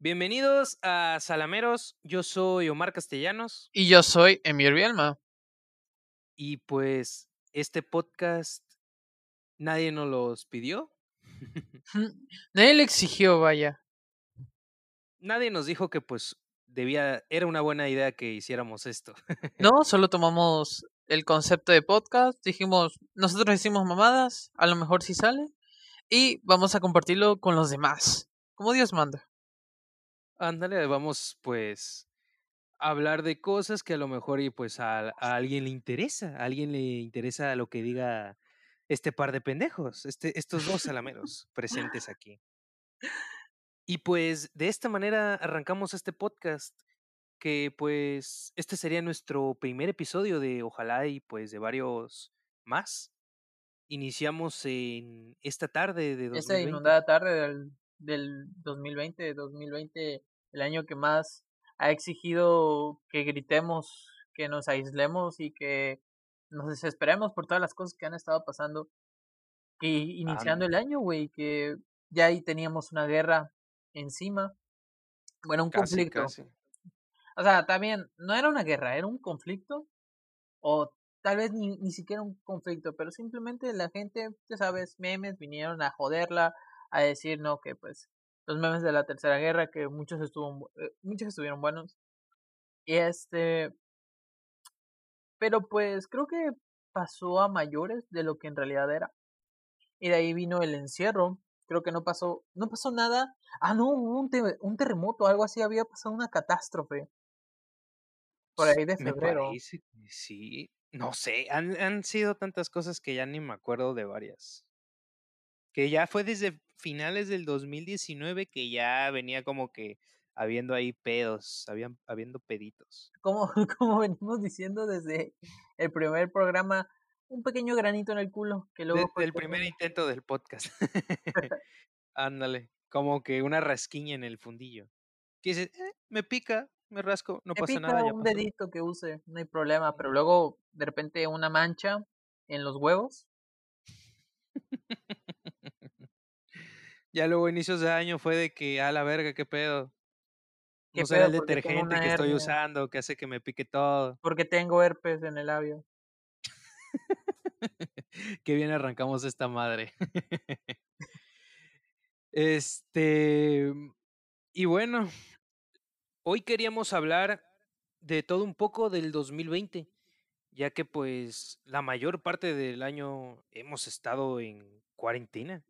Bienvenidos a Salameros, yo soy Omar Castellanos Y yo soy Emir Bielma. y pues este podcast nadie nos los pidió, Nadie le exigió, vaya. nadie nos dijo que pues debía, era una buena idea que hiciéramos esto. No, solo tomamos el concepto de podcast, dijimos, nosotros hicimos mamadas, a lo mejor sí sale, y vamos a compartirlo con los demás, como Dios manda. Ándale, vamos pues a hablar de cosas que a lo mejor y pues a, a alguien le interesa, a alguien le interesa lo que diga este par de pendejos, este, estos dos salameros presentes aquí. Y pues de esta manera arrancamos este podcast, que pues este sería nuestro primer episodio de ojalá y pues de varios más. Iniciamos en esta tarde de 2020. Esta inundada tarde del, del 2020, 2020, el año que más ha exigido que gritemos, que nos aislemos y que nos desesperemos por todas las cosas que han estado pasando. Que iniciando el año, güey, que ya ahí teníamos una guerra encima. Bueno, un Casi, conflicto. casi. O sea, también no era una guerra, era un conflicto. O tal vez ni, ni siquiera un conflicto, pero simplemente la gente, ya sabes, memes vinieron a joderla, a decir, no, que pues los memes de la tercera guerra, que muchos, estuvo, eh, muchos estuvieron buenos. Y este. Pero pues creo que pasó a mayores de lo que en realidad era. Y de ahí vino el encierro. Creo que no pasó, no pasó nada. Ah, no, hubo un, te- un terremoto, algo así, había pasado una catástrofe. Por ahí de Me febrero. parece que sí. No sé, han, han sido tantas cosas que ya ni me acuerdo de varias. Que ya fue desde finales del 2019 que ya venía como que habiendo ahí pedos, habían, habiendo peditos. Como, como venimos diciendo desde el primer programa, un pequeño granito en el culo, que luego Desde el primer intento del podcast. Ándale, como que una rasquiña en el fundillo. Que dices, "Eh, me pica, me rasco, no Me pasa pica nada, ya un pasó". dedito que use, no hay problema, pero luego de repente una mancha en los huevos. Ya luego inicios de año fue de que, a la verga, qué pedo. ¿Qué No será el detergente que estoy usando que hace que me pique todo. porque tengo herpes en el labio. Qué bien arrancamos esta madre. Este, y bueno, hoy queríamos hablar de todo un poco del 2020, ya que pues la mayor parte del año hemos estado en cuarentena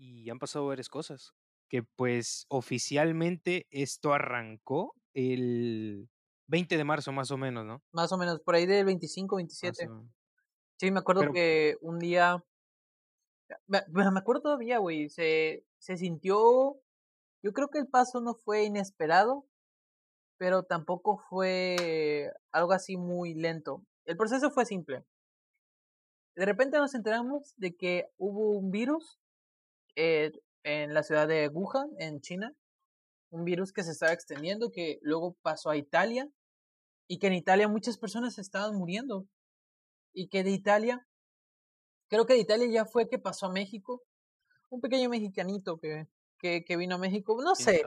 y han pasado varias cosas. Que pues oficialmente esto arrancó el 20 de marzo más o menos, ¿no? Más o menos, por ahí del 25, Más 27. o menos. Sí, me acuerdo Pero que un día, me- me acuerdo todavía, güey, se, se sintió, yo creo que el paso no fue inesperado, pero tampoco fue algo así muy lento. El proceso fue simple. De repente nos enteramos de que hubo un virus eh, en la ciudad de Wuhan, en China, un virus que se estaba extendiendo, que luego pasó a Italia, y que en Italia muchas personas estaban muriendo, y que de Italia, creo que de Italia ya fue que pasó a México, un pequeño mexicanito que, que, que vino a México, no sé,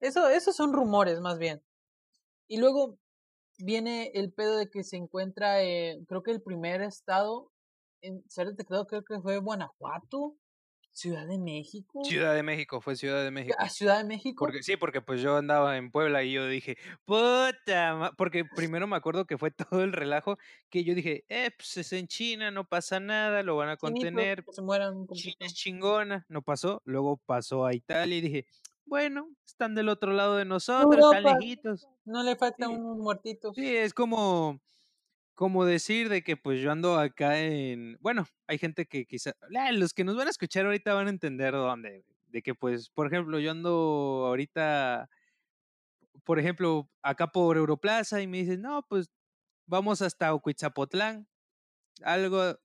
eso, esos son rumores más bien. Y luego viene el pedo de que se encuentra, eh, creo que el primer estado en ser detectado, creo que fue Guanajuato, Ciudad de México, Ciudad de México, fue Ciudad de México. a Ciudad de México. Porque, sí, porque pues yo andaba en Puebla y yo dije, puta, ma-", porque primero me acuerdo que fue todo el relajo que yo dije, eh, pues es en China, no pasa nada, lo van a contener, se mueran un China es chingona, no pasó, luego pasó a Italia y dije, bueno, están del otro lado de nosotros, están lejitos. no le faltan Sí, unos muertitos. sí, es como, como decir de que pues yo ando acá en, bueno, hay gente que quizá, ah, los que nos van a escuchar ahorita van a entender dónde, de que pues, por ejemplo, yo ando ahorita por ejemplo, acá por Europlaza y me dicen, no, pues vamos hasta Ocuitzapotlán, algo,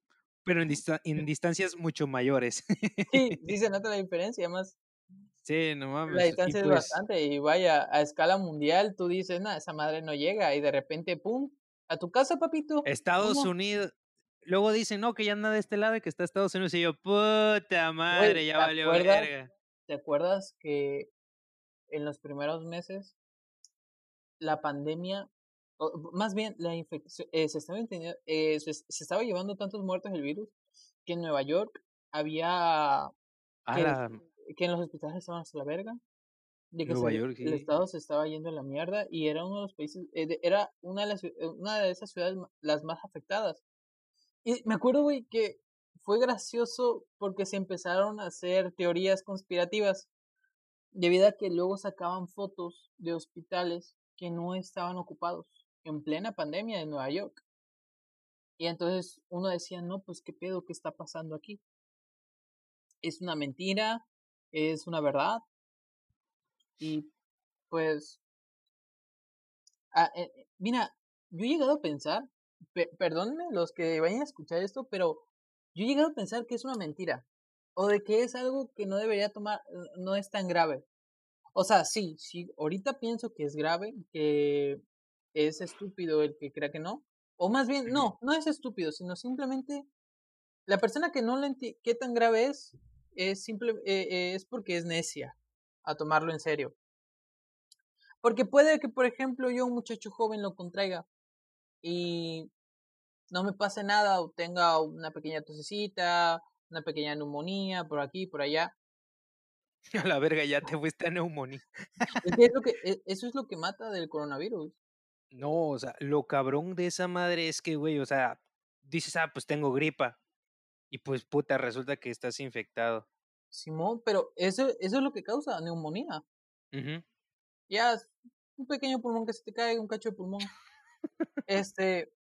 pero en, dista- en distancias mucho mayores. Sí, sí se nota la diferencia, además sí, no la mames. Y distancia es pues, bastante y vaya, a escala mundial tú dices, no, esa madre no llega y de repente, pum, a tu casa, papito. Estados ¿Cómo? Unidos, luego dicen, no, que ya anda de este lado y que está Estados Unidos. Y yo, puta madre, ya ¿te valió acuerdas? verga. ¿Te acuerdas que en los primeros meses la pandemia, o más bien la infección, eh, se, estaba eh, se, se, estaba llevando tantos muertos el virus que en Nueva York había que, que en los hospitales estaban hasta la verga de que el Estado se estaba yendo a la mierda y era uno de los países, eh, era una de, las, una de esas ciudades las más afectadas. Y me acuerdo, güey, que fue gracioso porque se empezaron a hacer teorías conspirativas debido a que luego sacaban fotos de hospitales que no estaban ocupados en plena pandemia de Nueva York. Y entonces uno decía, no, pues qué pedo, qué está pasando aquí. Es una mentira, es una verdad, y pues, ah, eh, eh, mira, yo he llegado a pensar, perdónenme los que vayan a escuchar esto, pero yo he llegado a pensar que es una mentira. O de que es algo que no debería tomar, no es tan grave. O sea, sí, sí, ahorita pienso que es grave, que es estúpido el que crea que no. O más bien, no, no es estúpido, sino simplemente la persona que no le entiende qué tan grave es, es, simple, eh, es porque es necia a tomarlo en serio. Porque puede que, por ejemplo, yo, un muchacho joven, lo contraiga y no me pase nada o tenga una pequeña tosecita, una pequeña neumonía por aquí, por allá. A la verga, ya te fuiste a neumonía. lo que, e, eso es lo que mata del coronavirus. No, o sea, lo cabrón de esa madre es que, güey, o sea, dices, ah, pues tengo gripa. Y pues, puta, resulta que estás infectado. Simón, pero eso, eso es lo que causa neumonía. Ya, un pequeño pulmón que se te cae, un cacho de pulmón. este.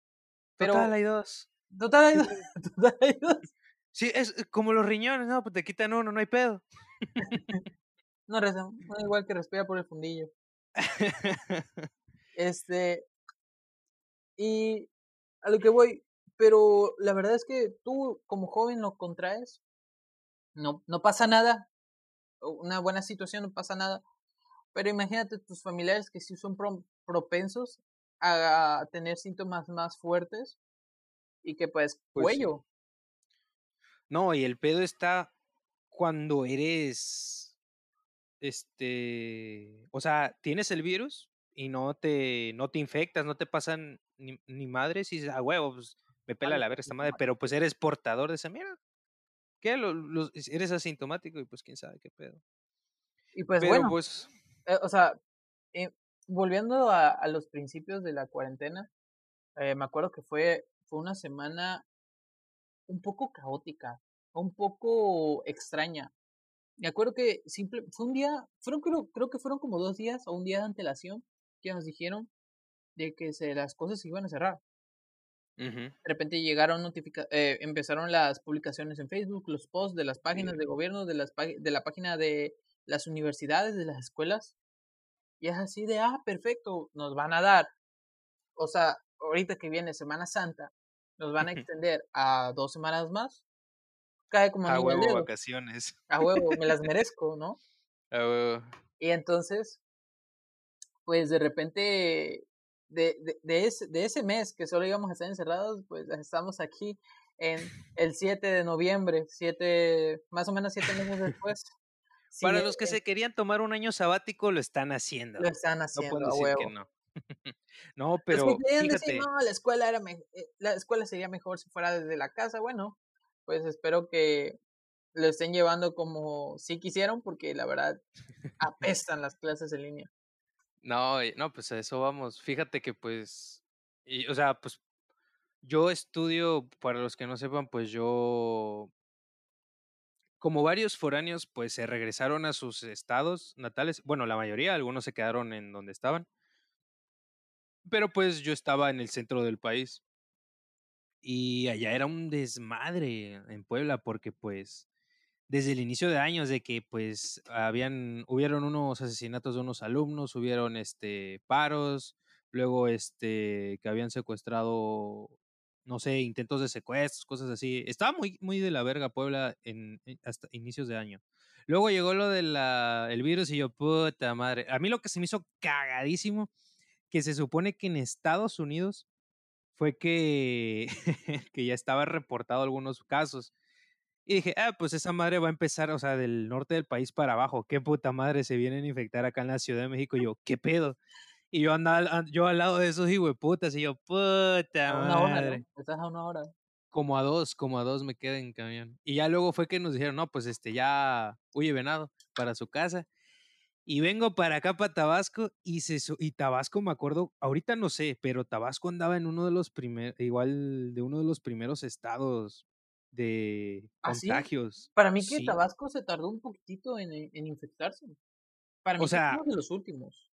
Pero, total, hay dos. Total, hay dos. Total, hay dos. Sí, es como los riñones, ¿no? Pues te quitan uno, no hay pedo. no no igual que respira por el fundillo. este. Y a lo que voy, pero la verdad es que tú como joven lo contraes no, no pasa nada, una buena situación no pasa nada, pero imagínate tus familiares que sí son propensos a, tener síntomas más fuertes y que pues, pues cuello. No, y el pedo está cuando eres, este, o sea, tienes el virus y no te, no te infectas, no te pasan ni, ni madres y dices, a huevo, pues me pela la ver esta madre, pero pues eres portador de esa mierda. ¿Qué? eres asintomático y pues quién sabe qué pedo. Y pues bueno, pues... Eh, o sea, eh, volviendo a, los principios de la cuarentena, eh, me acuerdo que fue, fue una semana un poco caótica, un poco extraña. Me acuerdo que simple, fue un día, fueron creo, creo que fueron como dos días o un día de antelación que nos dijeron de que se, las cosas se iban a cerrar. De repente llegaron notificaciones, eh, empezaron las publicaciones en Facebook, los posts de las páginas de gobierno, de, las de la página de las universidades, de las escuelas. Y es así de, ah, perfecto, nos van a dar. O sea, ahorita que viene Semana Santa, nos van a extender a dos semanas más. Cae como a huevo vacaciones. A huevo, me las merezco, ¿no? A huevo. Y entonces, pues de repente de, de, de, ese, de ese mes que solo íbamos a estar encerrados, pues estamos aquí en el 7 de noviembre, siete, más o menos siete meses después. Para los que se querían tomar un año sabático, lo están haciendo. Lo están haciendo, no decir que no. no, pero. Los que fíjate, decir, no, la escuela, era eh, la escuela sería mejor si fuera desde la casa. Bueno, pues espero que lo estén llevando como sí quisieron, porque la verdad apestan las clases en línea. No, no, pues a eso vamos. Fíjate que pues, y, o sea, pues yo estudio, para los que no sepan, pues yo, como varios foráneos, pues se regresaron a sus estados natales. Bueno, la mayoría, algunos se quedaron en donde estaban. Pero pues yo estaba en el centro del país. Y allá era un desmadre en Puebla porque pues desde el inicio de años de que pues habían hubieron unos asesinatos de unos alumnos, hubieron este paros, luego este que habían secuestrado no sé, intentos de secuestros, cosas así. Estaba muy muy de la verga Puebla en, hasta inicios de año. Luego llegó lo del el virus y yo, puta madre. A mí lo que se me hizo cagadísimo, que se supone que en Estados Unidos fue que, que ya estaba reportado algunos casos Y dije, ah, pues esa madre va a empezar, o sea, del norte del país para abajo. Qué puta madre se vienen a infectar acá en la Ciudad de México. Y yo, ¿qué pedo? Y yo andaba, yo al lado de esos putas y yo, puta a una hora, ¿no? Estás a una hora. Como a dos, como a dos me quedé en camión. Y ya luego fue que nos dijeron, no, pues este, ya huye venado para su casa. Y vengo para acá, para Tabasco, y, se, y Tabasco, me acuerdo, ahorita no sé, pero Tabasco andaba en uno de los primeros, igual de uno de los primeros estados de ¿Ah, contagios. Para mí que Tabasco se tardó un poquitito en, en infectarse. Para mí o sea, de los últimos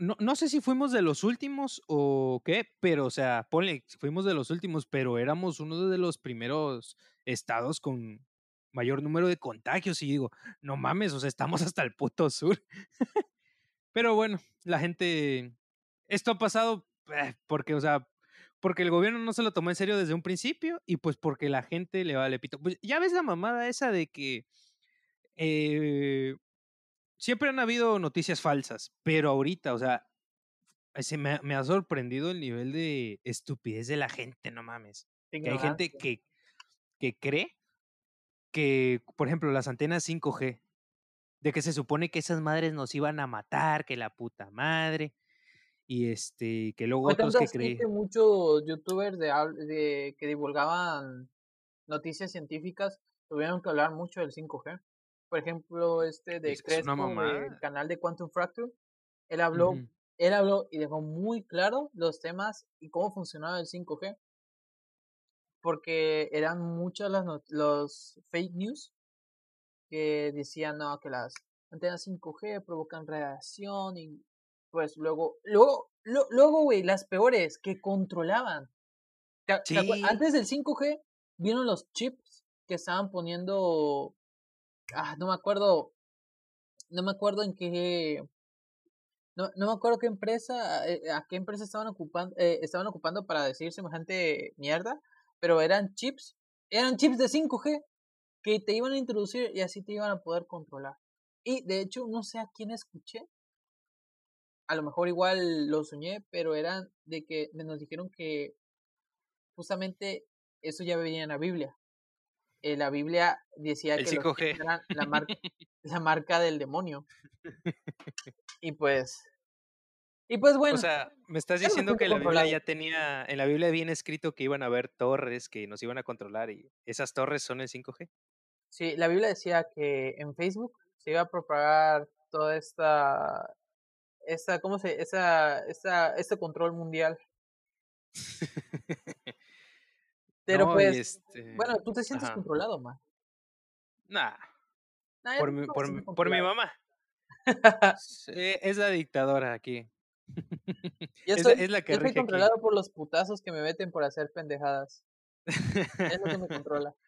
no, no, sé si fuimos de los últimos o qué, pero, o sea, ponle, fuimos de los últimos, pero éramos uno de los primeros estados con mayor número de contagios. Y digo, no mames, o sea, estamos hasta el puto sur. pero bueno, la gente. Esto ha pasado eh, porque, o sea, porque el gobierno no se lo tomó en serio desde un principio y pues porque la gente le vale pito. Pues ya ves la mamada esa de que. Eh, siempre han habido noticias falsas, pero ahorita, o sea, se me, ha sorprendido el nivel de estupidez de la gente, no mames. Que hay gente que, que cree que, por ejemplo, las antenas 5G, de que se supone que esas madres nos iban a matar, que la puta madre, y este, que luego otros que creen. muchos youtubers de, de, que divulgaban noticias científicas tuvieron que hablar mucho del 5G por ejemplo, este de Crespo, del canal de Quantum Fracture, él habló, él habló y dejó muy claro los temas y cómo funcionaba el 5G. Porque eran muchas las los fake news que decían no, que las antenas 5G provocan radiación y pues luego, luego, luego, güey, las peores que controlaban. Antes del 5G vieron los chips que estaban poniendo ah, no me acuerdo, no me acuerdo en qué, no, no me acuerdo qué empresa, eh, a qué empresa estaban ocupando, eh, estaban ocupando para decir semejante mierda, pero eran chips, eran chips de 5G que te iban a introducir y así te iban a poder controlar. Y de hecho, no sé a quién escuché, a lo mejor igual lo soñé, pero eran de que nos dijeron que justamente eso ya venía en la Biblia, eh, la Biblia decía que los eran la, la marca del demonio. Y pues, y pues bueno. O sea, me estás diciendo que la Biblia ya tenía, en la Biblia viene escrito que iban a haber torres que nos iban a controlar y esas torres son el 5G. Sí, la Biblia decía que en Facebook se iba a propagar toda esta, esta, ¿cómo se, esa, esta, este control mundial. Pero pues, este bueno, tú te sientes controlado, man. Nah. por, mi, por, mi, mamá. es la dictadora aquí. es, la que yo estoy controlado por los putazos que me meten por hacer pendejadas. es lo que me controla.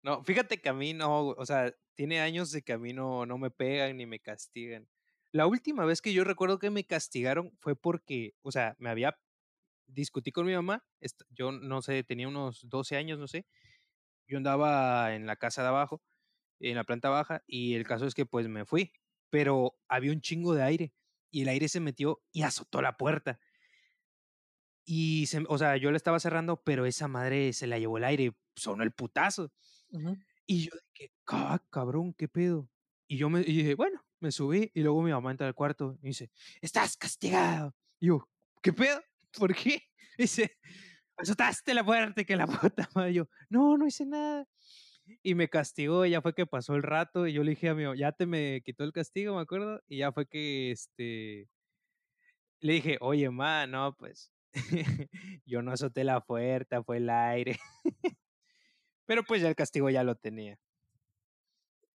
No, fíjate que a mí no, o sea, tiene años de que a mí no, no me pegan ni me castigan. La última vez que yo recuerdo que me castigaron fue porque, o sea, me había discutí con mi mamá, yo no sé, tenía unos 12 años, no sé, yo andaba en la casa de abajo, en la planta baja, y el caso es que pues me fui, pero había un chingo de aire, y el aire se metió y azotó la puerta. Y, se, o sea, yo la estaba cerrando, pero esa madre se la llevó el aire, sonó el putazo. Y yo dije, cabrón, ¿qué pedo? Y yo me y dije, bueno, me subí y luego mi mamá entra al cuarto y dice, estás castigado. Y yo, ¿qué pedo? ¿por qué? Dice, azotaste la puerta que la puta madre. Yo, no, no hice nada. Y me castigó, y ya fue que pasó el rato, y yo le dije a mi ya te me quitó el castigo, me acuerdo, y ya fue que, este, le dije, oye, ma, no, pues, yo no azoté la puerta, fue el aire. Pero pues ya el castigo ya lo tenía.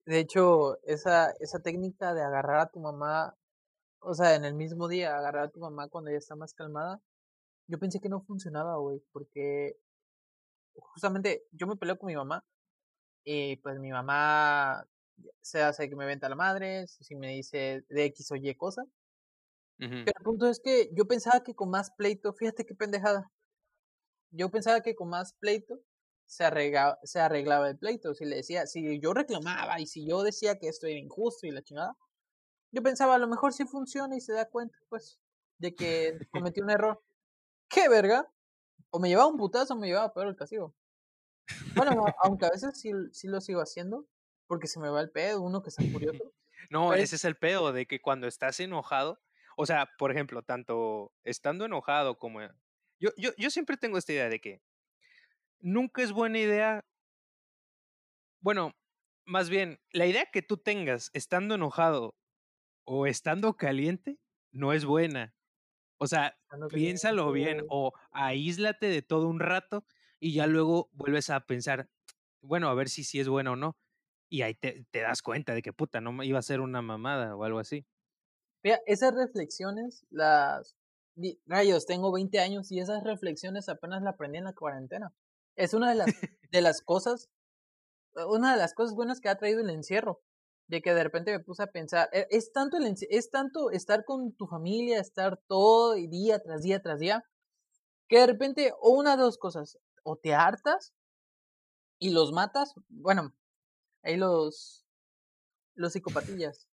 De hecho, esa, esa técnica de agarrar a tu mamá, o sea, en el mismo día, agarrar a tu mamá cuando ella está más calmada, yo pensé que no funcionaba, güey, porque justamente yo me peleo con mi mamá y pues mi mamá se hace que me venta la madre, si me dice de X o Y cosa. Pero el punto es que yo pensaba que con más pleito, fíjate qué pendejada. Yo pensaba que con más pleito se arreglaba, se arreglaba el pleito. Si le decía, si yo reclamaba y si yo decía que esto era injusto y la chingada, yo pensaba a lo mejor sí funciona y se da cuenta, pues, de que cometí un error. ¿Qué verga? O me llevaba un putazo o me llevaba peor el castigo. Bueno, aunque a veces sí, sí lo sigo haciendo, porque se me va el pedo, uno que está furioso. No, ese es el pedo, de que cuando estás enojado, o sea, por ejemplo, tanto estando enojado como... Yo, yo, yo siempre tengo esta idea de que nunca es buena idea, bueno, más bien, la idea que tú tengas estando enojado o estando caliente no es buena. O sea, piénsalo bien o aíslate de todo un rato y ya luego vuelves a pensar, bueno, a ver si sí es bueno o no. Y ahí te, te, das cuenta de que puta, no iba a ser una mamada o algo así. Mira, esas reflexiones, las rayos, tengo 20 años y esas reflexiones apenas las aprendí en la cuarentena. Es una de las, de las cosas, una de las cosas buenas que ha traído el encierro de que de repente me puse a pensar, e, es tanto, el, es tanto estar con tu familia, estar todo y día tras día tras día, que de repente, o una de dos cosas, o te hartas y los matas, bueno, ahí los, los psicopatillas,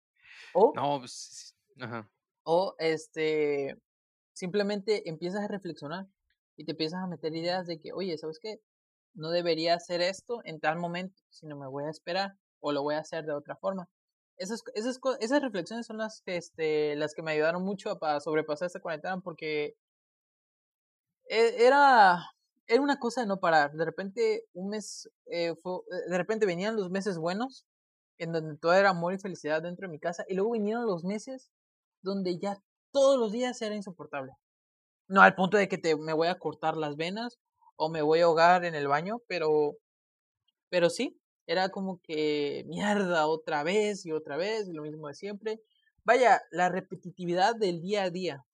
o, no, pues, ajá. o este, simplemente empiezas a reflexionar y te empiezas a meter ideas de que, oye, ¿sabes qué? No debería hacer esto en tal momento, sino me voy a esperar o lo voy a hacer de otra forma. Esas, esas, esas reflexiones son las que, este, las que me ayudaron mucho para sobrepasar esta cuarentena porque e, era, era una cosa de no parar. De repente, un mes, eh, fue, de repente venían los meses buenos, en donde todo era amor y felicidad dentro de mi casa, y luego vinieron los meses donde ya todos los días era insoportable. No al punto de que te, me voy a cortar las venas o me voy a ahogar en el baño, pero, pero sí, era como que mierda otra vez y otra vez, y lo mismo de siempre. Vaya, la repetitividad del día a día.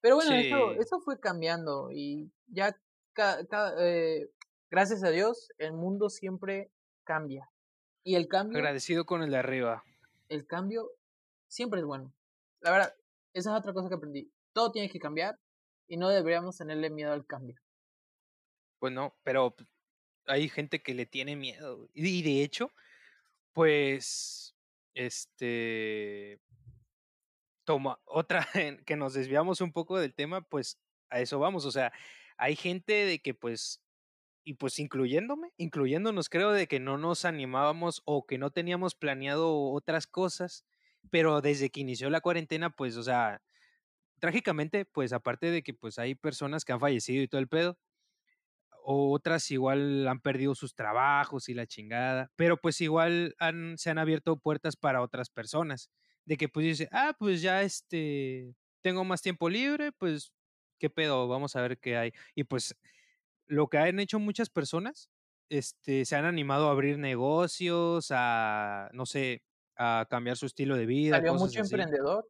Pero bueno, eso, eso fue cambiando y ya, eh, gracias a Dios, el mundo siempre cambia. Y el cambio... Agradecido con el de arriba. El cambio siempre es bueno. La verdad, esa es otra cosa que aprendí. Todo tiene que cambiar y no deberíamos tenerle miedo al cambio. Pues no, pero hay gente que le tiene miedo. Y de hecho, pues, este, toma, otra, que nos desviamos un poco del tema, pues a eso vamos. O sea, hay gente de que pues, y pues incluyéndome, incluyéndonos, creo de que no nos animábamos o que no teníamos planeado otras cosas, pero desde que inició la cuarentena, pues, o sea, trágicamente, pues aparte de que pues hay personas que han fallecido y todo el pedo, otras igual han perdido sus trabajos y la chingada, pero pues igual han, se han abierto puertas para otras personas, de que pues dice, ah, pues ya este, tengo más tiempo libre, pues, ¿qué pedo? Vamos a ver qué hay. Y pues lo que han hecho muchas personas, este, se han animado a abrir negocios, a, no sé, a cambiar su estilo de vida. Salió mucho emprendedor.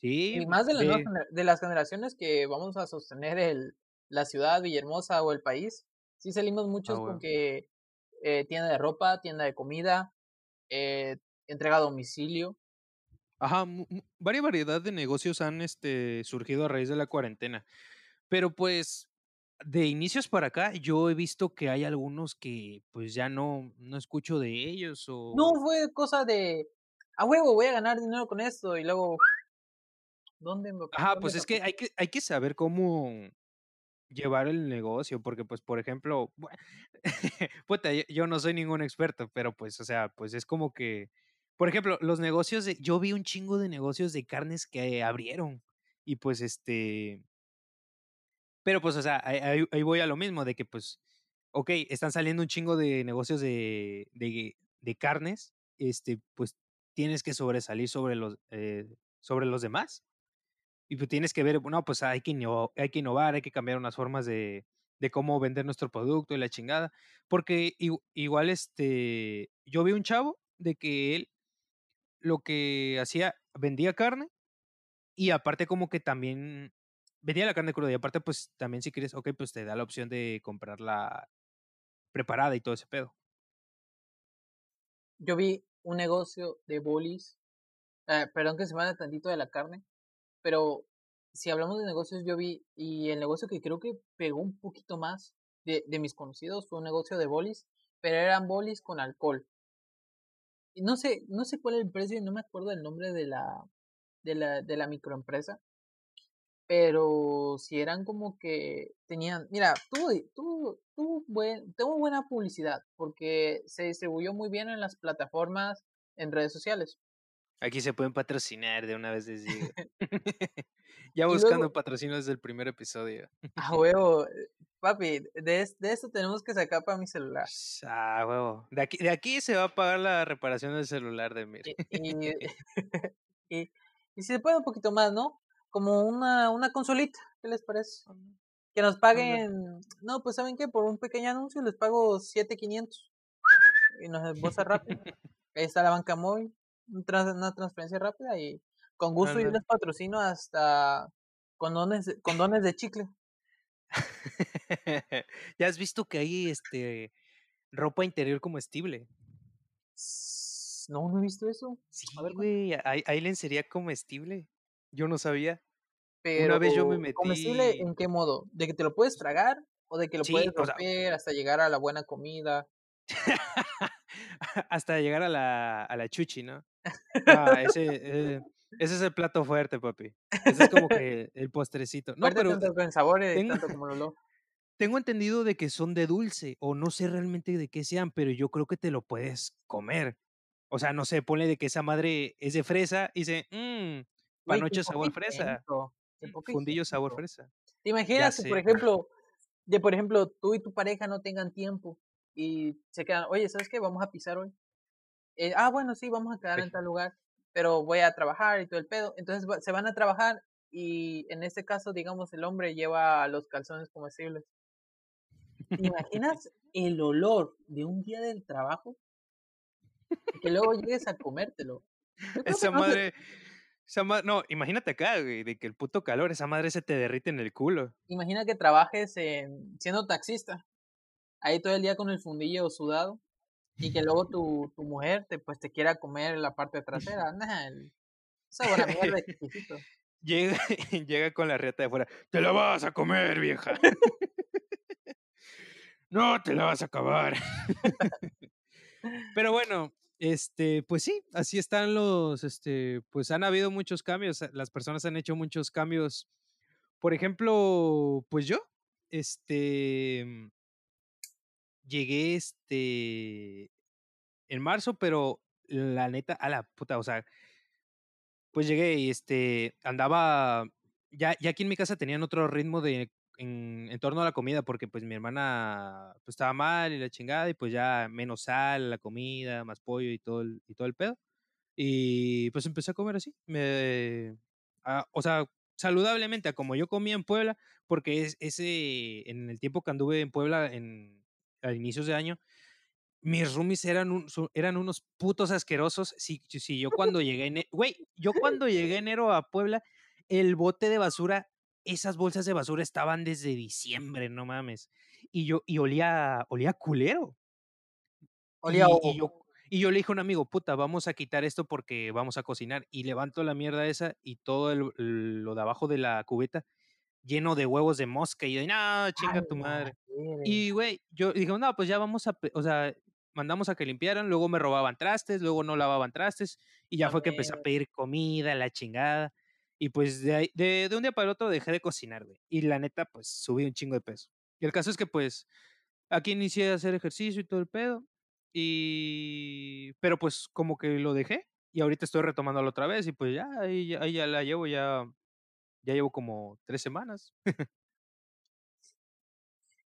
Sí. Y más de, de las generaciones que vamos a sostener el, la ciudad, Villahermosa o el país, Sí salimos muchos con que eh, tienda de ropa, tienda de comida, eh, entrega a domicilio. Ajá, varias variedad de negocios han este, surgido a raíz de la cuarentena. Pero pues, de inicios para acá, yo he visto que hay algunos que pues ya no, no escucho de ellos o... No, fue cosa de, a huevo, voy a ganar dinero con esto y luego... ¿Dónde me... Ajá, pues es que hay, que hay que saber cómo, llevar el negocio, porque pues, por ejemplo, puta, yo no soy ningún experto, pero pues, o sea, pues es como que, por ejemplo, los negocios yo vi un chingo de negocios de carnes que abrieron y pues este, pero pues, o sea, ahí, voy a lo mismo, de que pues, ok, están saliendo un chingo de negocios de, de, de carnes, este, pues tienes que sobresalir sobre los, eh, sobre los demás y pues tienes que ver, no, pues hay que, innovar, hay que innovar, hay que cambiar unas formas de, de cómo vender nuestro producto y la chingada. Porque igual, este, yo vi un chavo de que él lo que hacía, vendía carne y aparte como que también vendía la carne cruda y aparte pues también si quieres, ok, pues te da la opción de comprarla preparada y todo ese pedo. Yo vi un negocio de bolis, eh, perdón que se me tantito de la carne, pero si hablamos de negocios, yo vi, y el negocio que creo que pegó un poquito más de, de mis conocidos fue un negocio de bolis, pero eran bolis con alcohol. Y no sé, no sé cuál es el precio, no me acuerdo el nombre de la, de la, de la microempresa, pero si eran como que tenían, mira, tuvo, tuvo, tuvo, buen, tuvo buena publicidad porque se distribuyó muy bien en las plataformas en redes sociales. Aquí se pueden patrocinar de una vez les digo. ya buscando patrocinio desde el primer episodio. ah, huevo, papi, de, de esto tenemos que sacar para mi celular. Ah, huevo. De aquí, de aquí se va a pagar la reparación del celular de Mir. Y, y, y, si se puede un poquito más, ¿no? Como una, una consolita, ¿qué les parece? Que nos paguen, no, pues ¿saben qué? Por un pequeño anuncio les pago 7500 y nos bolsa rápido. Ahí está la banca móvil una transferencia rápida y con gusto yo les patrocino hasta condones, condones de chicle. ya has visto que hay este ropa interior comestible. No, no he visto eso. Sí, güey, hay, hay, lencería comestible. Yo no sabía. Pero, Una vez yo me metí. ¿Comestible en qué modo? ¿De que te lo puedes tragar? ¿O de que lo puedes romper hasta llegar a la buena comida? hasta llegar a la, a la chuchi, ¿no? Ah, ese, eh, ese es el plato fuerte, papi. Ese es como que el postrecito. No, pero tanto con sabores, tengo, tanto como lo Tengo entendido de que son de dulce, o no sé realmente de qué sean, pero yo creo que te lo puedes comer. O sea, no sé, pone de que esa madre es de fresa y dice, mmm, panoche sabor fresa. Fundillo sabor fresa. ¿Te imaginas por ejemplo, de por ejemplo, tú y tu pareja no tengan tiempo y se quedan, oye, ¿sabes qué? Vamos a pisar hoy. Eh, ah, bueno, sí, vamos a quedar en tal lugar, pero voy a trabajar y todo el pedo. Entonces se van a trabajar y en este caso, digamos, el hombre lleva los calzones comestibles. ¿Te imaginas el olor de un día del trabajo? Que luego llegues a comértelo. Esa madre, esa no, imagínate acá, güey, de que el puto calor, esa madre se te derrite en el culo. Imagina que trabajes en, siendo taxista, ahí todo el día con el fundillo sudado, y que luego tu, tu mujer te, pues, te quiera comer la parte trasera. Nah, esa buena mierda Llega, llega con la riata de afuera. Te la vas a comer, vieja. no, te la vas a acabar. Pero bueno, este, pues sí, así están los, este, pues han habido muchos cambios. Las personas han hecho muchos cambios. Por ejemplo, pues yo, este, llegué este en marzo, pero la neta, a la puta, o sea, pues llegué y este andaba ya, ya aquí en mi casa tenían otro ritmo de en, en, torno a la comida, porque pues mi hermana pues estaba mal y la chingada, y pues ya menos sal, la comida, más pollo y todo el, y todo el pedo. Y pues empecé a comer así. Me, ah, o sea, saludablemente, como yo comía en Puebla, porque es, ese, en el tiempo que anduve en Puebla, en, a inicios de año, mis roomies eran, eran unos putos asquerosos. Si, si yo cuando llegué, en, güey, yo cuando llegué enero a Puebla, el bote de basura, esas bolsas de basura estaban desde diciembre, no mames. Y yo, y olía, olía culero. Olía y, yo, y yo le dije a un amigo, puta, vamos a quitar esto porque vamos a cocinar. Y levanto la mierda esa y todo lo de abajo de la cubeta lleno de huevos de mosca. Y yo, no, chinga tu madre. Y, güey, yo dije, no, pues ya vamos a, o sea, mandamos a que limpiaran, luego me robaban trastes, luego no lavaban trastes, y ya fue que empecé a pedir comida, la chingada. Y pues de, de, de, un día para el otro dejé de cocinar, güey. Y la neta, pues subí un chingo de peso. Y el caso es que, pues, aquí inicié a hacer ejercicio y todo el pedo. Y. Pero pues, como que lo dejé. Y ahorita estoy retomándolo otra vez. Y pues ya, ahí, ahí ya la llevo ya ya llevo como tres semanas.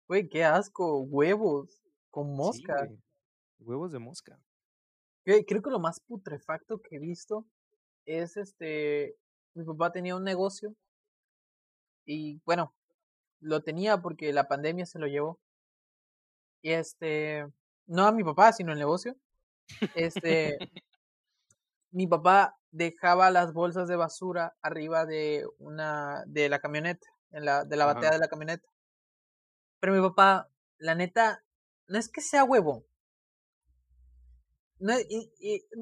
Güey, qué asco, huevos con mosca. huevos de mosca. creo que lo más putrefacto que he visto es este, mi papá tenía un negocio y bueno, lo tenía porque la pandemia se lo llevó. Y este, no a mi papá, sino el negocio. Este, mi papá dejaba las bolsas de basura arriba de una de la camioneta, en la, de la batea de la camioneta. Pero mi papá, la neta, no es que sea huevo. No,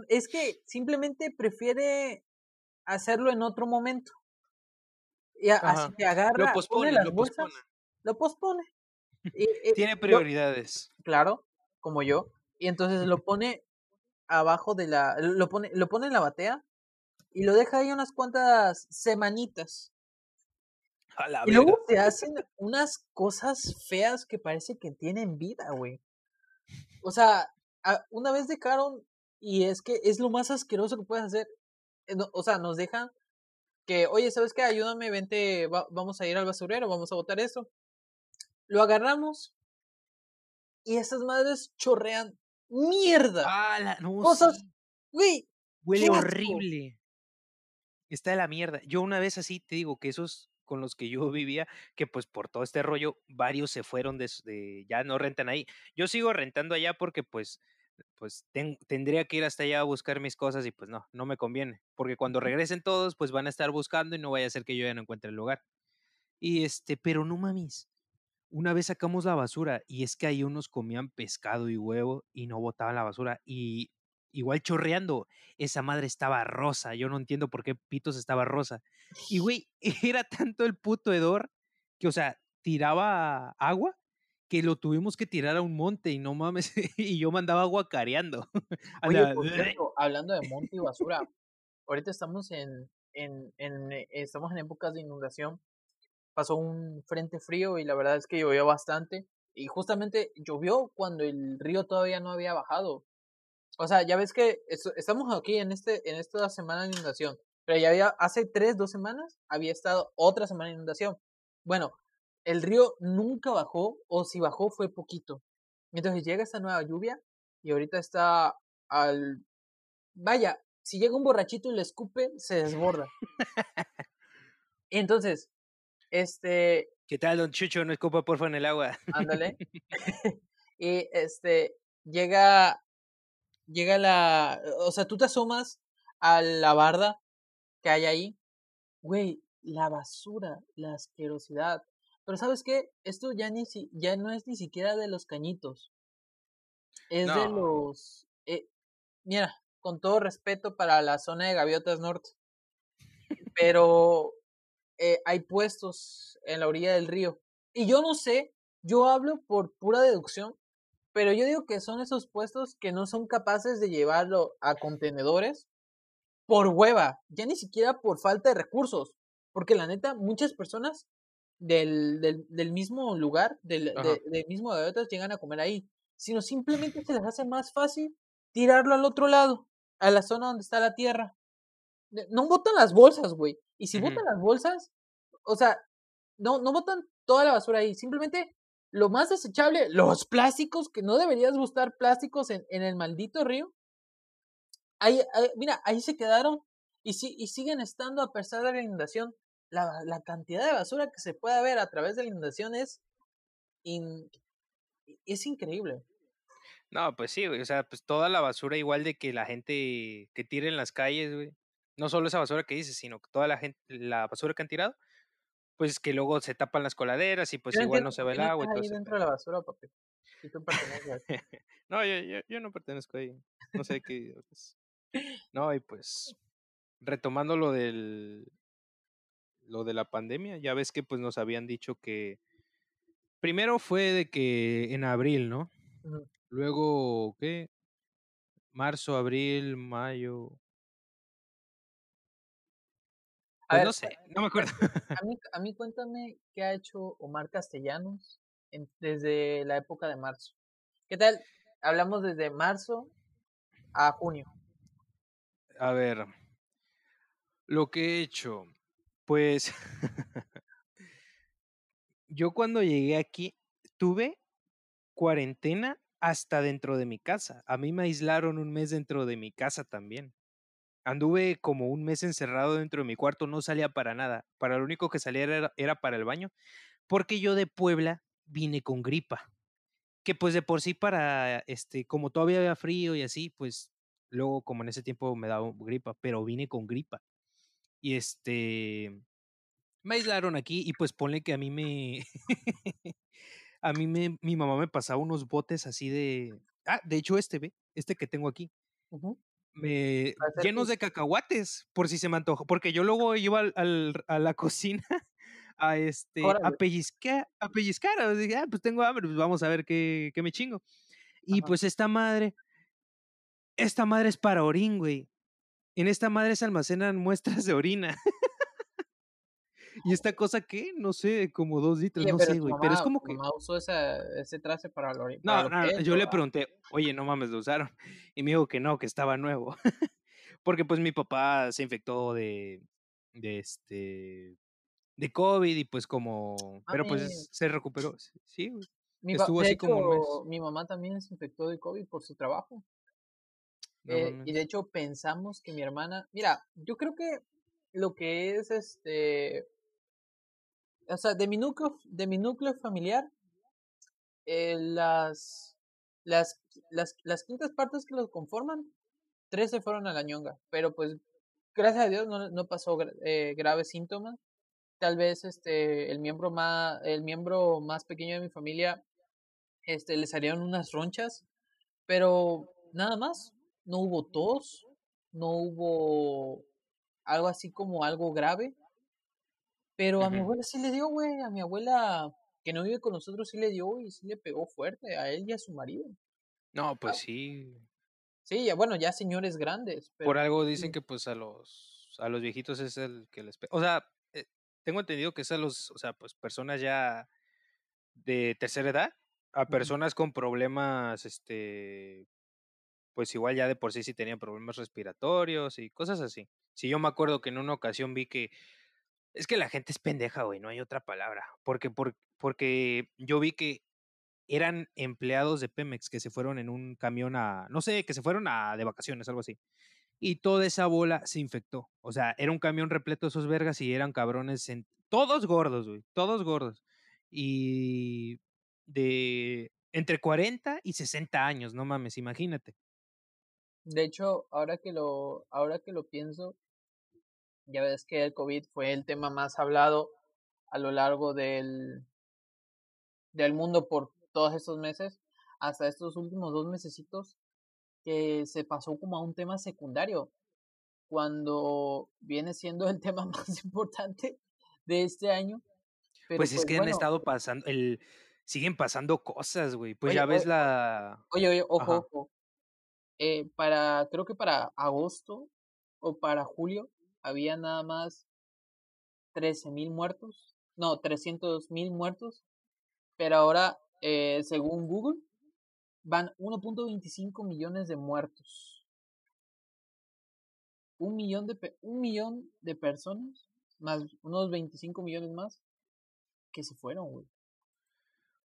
es que simplemente prefiere hacerlo en otro momento. Y así que agarra, lo pospone, las lo bolsas, pospone. lo pospone. Tiene prioridades. claro, como yo. Y entonces lo pone abajo de la. Lo pone, lo pone en la batea y lo deja ahí unas cuantas semanitas. A la Y luego te hacen unas cosas feas que parece que tienen vida, güey. O sea, una vez dejaron, y es que es lo más asqueroso que puedes hacer. eh, O sea, nos dejan que, oye, ¿sabes qué? Ayúdame, vente, va- vamos a ir al basurero, vamos a botar eso. Lo agarramos y esas madres chorrean mierda. Ah, la- no, Cosas, sí. güey, Huele asco. horrible. Está de la mierda. Yo una vez así te digo que esos con los que yo vivía, que pues por todo este rollo, varios se fueron de, ya no rentan ahí. Yo sigo rentando allá porque pues, pues ten- tendría que ir hasta allá a buscar mis cosas y pues no, no me conviene. Porque cuando regresen todos, pues van a estar buscando y no vaya a ser que yo ya no encuentre el lugar. Y este, pero no mames. Una vez sacamos la basura y es que ahí unos comían pescado y huevo y no botaban la basura y igual chorreando, esa madre estaba rosa, yo no entiendo por qué pitos estaba rosa. Y güey, era tanto el puto hedor que, o sea, tiraba agua que lo tuvimos que tirar a un monte y no mames, y yo mandaba agua careando. Oye, Andaba, por cierto, hablando de monte y basura, ahorita estamos en, en, en, eh, estamos en épocas de inundación. Pasó un frente frío y la verdad es que llovió bastante. Y justamente llovió cuando el río todavía no había bajado. O sea, ya ves que es- estamos aquí en este, en esta semana de inundación. Pero ya había, hace tres, dos semanas, había estado otra semana de inundación. Bueno, el río nunca bajó, o si bajó fue poquito. Entonces llega esta nueva lluvia y ahorita está al... Vaya, si llega un borrachito y le escupe, se desborda. Entonces, este, ¿Qué tal, don Chucho? No escupa porfa en el agua. ándale. y este, llega, llega la, o sea, tú te asomas a la barda que hay ahí, güey, la basura, la asquerosidad. Pero ¿sabes qué? Esto ya ni si, ya no es ni siquiera de los cañitos. Es de los eh, mira, con todo respeto para la zona de Gaviotas Norte. Pero eh, hay puestos en la orilla del río. Y yo no sé, yo hablo por pura deducción, pero yo digo que son esos puestos que no son capaces de llevarlo a contenedores por hueva, ya ni siquiera por falta de recursos. Porque la neta, muchas personas del, del, del mismo lugar, del, de- del mismo Gaviotas, llegan a comer ahí. Sino simplemente se les hace más fácil tirarlo al otro lado, a la zona donde está la tierra. De- No botan las bolsas, güey. Y si botan las bolsas, o sea, no, no botan toda la basura ahí. Simplemente lo más desechable, los plásticos, que no deberías buscar plásticos en, en el maldito río. Ahí, ahí- mira, ahí se quedaron y, si, y siguen estando a pesar de la inundación. La, la cantidad de basura que se puede ver a través de la inundación es, in- es increíble. No, pues sí, güey. O sea, pues toda la basura igual de que la gente que tira en las calles, güey. No solo esa basura que dices, sino que toda la gente, la basura que han tirado, pues que luego se tapan las coladeras y pues Yo igual entiendo no se ve el agua estás ahí dentro de la basura, papi. Tú. No, yo, yo, yo no pertenezco ahí. No sé qué. pues. No, y pues retomando lo del lo de la pandemia, ya ves que pues nos habían dicho que primero fue de que en abril, ¿no? Luego, ¿qué? Marzo, abril, mayo. Pues ver, no sé, no me acuerdo. A mí, a mí cuéntame qué ha hecho Omar Castellanos en- desde la época de marzo. ¿Qué tal? Hablamos desde marzo a junio. A ver, lo que he hecho, pues yo cuando llegué aquí tuve cuarentena hasta dentro de mi casa. A mí me aislaron un mes dentro de mi casa también. Anduve como un mes encerrado dentro de mi cuarto, no salía para nada. Para lo único que salía era, era para el baño, porque yo de Puebla vine con gripa. Que pues de por sí para, este, como todavía había frío y así, pues luego como en ese tiempo me daba gripa, pero vine con gripa. Y este, me aislaron aquí y pues ponle que a mí me, a mí me, mi mamá me pasaba unos botes así de, ah, de hecho este, ve, este que tengo aquí, Ujú. Me, llenos de cacahuates, por si se me antoja, porque yo luego iba al, al- a la cocina a este, a pellizcar, a pellizcar, ah, pues tengo hambre, pues vamos a ver qué, qué me chingo. Y Ajá. pues esta madre, esta madre es para orín, güey. En esta madre se almacenan muestras de orina. ¿Y esta cosa qué? No sé, como dos litros, no pero sé, güey. Pero es como que. mamá usó esa ese traste para lo No, no, que no, yo le pregunté: "Oye, no mames, ¿lo usaron?". Y me dijo que no, que estaba nuevo. Porque, pues, mi papá se infectó de de, este, de COVID y, pues, como pero, Mames. pues, se recuperó. Sí, güey. Mi Estuvo así como un mes. mi mamá también se infectó de COVID por su trabajo. No Eh, y de hecho pensamos que mi hermana mira, yo creo que lo que es, este o sea, de mi núcleo de mi núcleo familiar eh, las las las las quintas partes que lo conforman, 3 se fueron a la ñonga, pero, pues, gracias a Dios no no pasó eh, graves síntomas. Tal vez, este, el miembro má el miembro más pequeño de mi familia, este, le salieron unas ronchas, pero nada más. No hubo tos, no hubo algo así como algo grave. Pero a mi abuela sí le dio, güey, a mi abuela, que no vive con nosotros, sí le dio y sí le pegó fuerte a él y a su marido. No, pues Ah. sí. Sí, ya bueno, ya señores grandes, pero Por algo dicen que, pues, a los a los viejitos es el que les pe o sea, eh, tengo entendido que es a los o sea, pues, personas ya de tercera edad, a personas con problemas, este, pues, igual ya de por sí sí tenían problemas respiratorios y cosas así. Sí, yo me acuerdo que en una ocasión vi que es que la gente es pendeja, güey, no hay otra palabra. Porque por porque yo vi que eran empleados de Pemex que se fueron en un camión a no sé, que se fueron a de vacaciones, algo así. Y toda esa bola se infectó. O sea, era un camión repleto de esos vergas y eran cabrones en todos gordos, güey, todos gordos. Y de entre 40 y 60 años, no mames, imagínate. De hecho, ahora que lo ahora que lo pienso ya ves que el COVID fue el tema más hablado a lo largo del del mundo por todos estos meses, hasta estos últimos 2 mesecitos, que se pasó como a un tema secundario, cuando viene siendo el tema más importante de este año. Pero, Pues, es pues, que han bueno. estado pasando el siguen pasando cosas, güey. Pues, Oye ya oye ves la oye oye, ojo ajá. ojo. Eh, para creo que para agosto o para julio había nada más 13,000 muertos, no, 300,000 muertos, pero ahora, eh, según Google, van 1.25 millones de muertos. Un millón de un millón de personas, más unos 25 millones más, que se fueron, güey.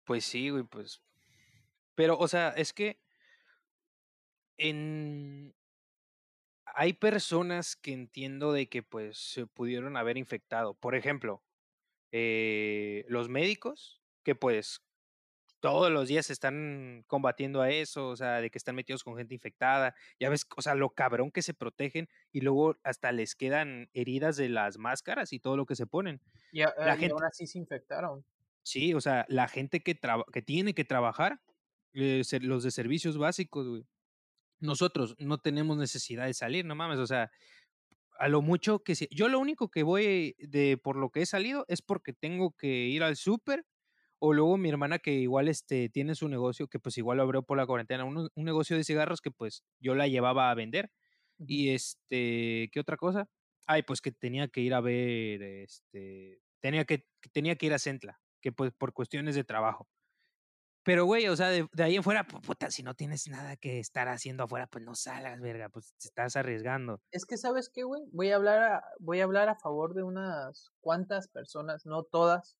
Pues sí, güey, pues pero, o sea, es que en hay personas que entiendo de que, pues, se pudieron haber infectado. Por ejemplo, eh, los médicos que, pues, todos los días están combatiendo a eso, o sea, de que están metidos con gente infectada. Ya ves, o sea, lo cabrón que se protegen y luego hasta les quedan heridas de las máscaras y todo lo que se ponen. Y La y aún gente así se infectaron. Sí, o sea, la gente que traba que tiene que trabajar, eh, los de servicios básicos, güey. Nosotros no tenemos necesidad de salir, no mames, o sea, a lo mucho que si yo lo único que voy de por lo que he salido es porque tengo que ir al súper, o luego mi hermana que igual, este, tiene su negocio, que, pues, igual lo abrió por la cuarentena, un un negocio de cigarros que, pues, yo la llevaba a vender. Y, este, ¿qué otra cosa? Ay, pues, que tenía que ir a ver, este, tenía que tenía que ir a Centla, que, pues, por cuestiones de trabajo. Pero, güey, o sea, de de ahí en fuera, pu puta, si no tienes nada que estar haciendo afuera, pues, no salgas, verga, pues, te estás arriesgando. Es que, ¿sabes qué, güey? Voy a hablar a voy a hablar a favor de unas cuantas personas, no todas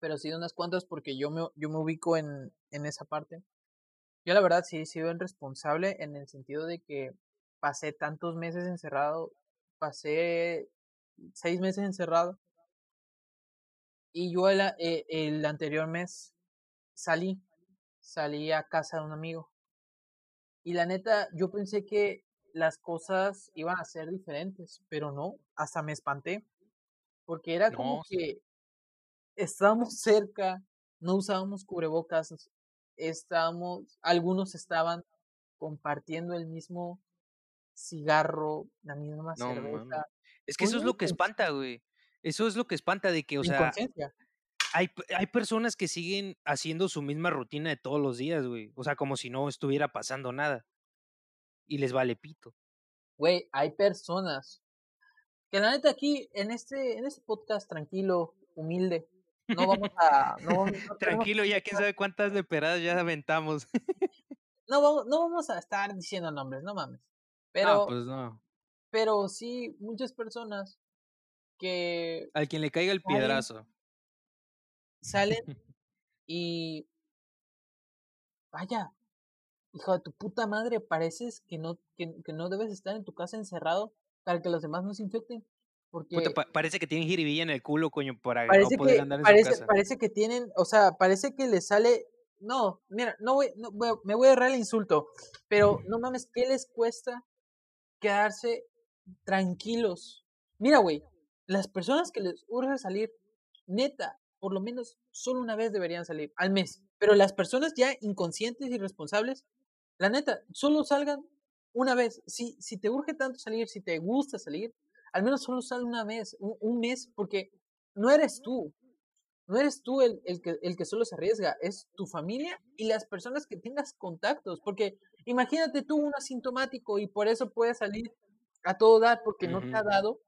pero sí de unas cuantas, porque yo me yo me ubico en en esa parte. Yo, la verdad, sí he sido responsable en el sentido de que pasé tantos meses encerrado, pasé 6 meses encerrado. Y yo el eh, el anterior mes salí, salí a casa de un amigo. Y la neta, yo pensé que las cosas iban a ser diferentes, pero no, hasta me espanté, porque era como No, que estábamos cerca, no usábamos cubrebocas, estábamos algunos estaban compartiendo el mismo cigarro, la misma No cerveza. Es que eso es lo que espanta, güey. Eso es lo que espanta de que, o sea. Hay hay personas que siguen haciendo su misma rutina de todos los días, güey. O sea, como si no estuviera pasando nada. Y les vale pito. Güey, hay personas Que la neta aquí, en este, en este podcast tranquilo, humilde, no vamos a... No, Tranquilo, ya quién sabe cuántas leperadas ya aventamos. no, vamos, no vamos a estar diciendo nombres, no mames. Pero, ah, pues no. Pero sí, muchas personas que... Al quien le caiga el piedrazo. Salen y... Vaya, hijo de tu puta madre, pareces que no, que, que no debes estar en tu casa encerrado para que los demás no se infecten. Porque parece que tienen jiribilla en el culo, coño, para parece no poder que, andar en parece, su casa. Parece que tienen, o sea, parece que les sale. No, mira, no voy, no, me voy a errar el insulto, pero no mames, ¿qué les cuesta quedarse tranquilos? Mira, güey, las personas que les urge salir, neta, por lo menos solo una vez deberían salir al mes. Pero las personas ya inconscientes y responsables, la neta, solo salgan una vez. Si, si te urge tanto salir, si te gusta salir, al menos solo sal una vez, un, mes, porque no eres tú. No eres tú el, el, que, el que solo se arriesga, es tu familia y las personas que tengas contactos. Porque imagínate tú un asintomático y por eso puedes salir a todo dar porque no te ha dado.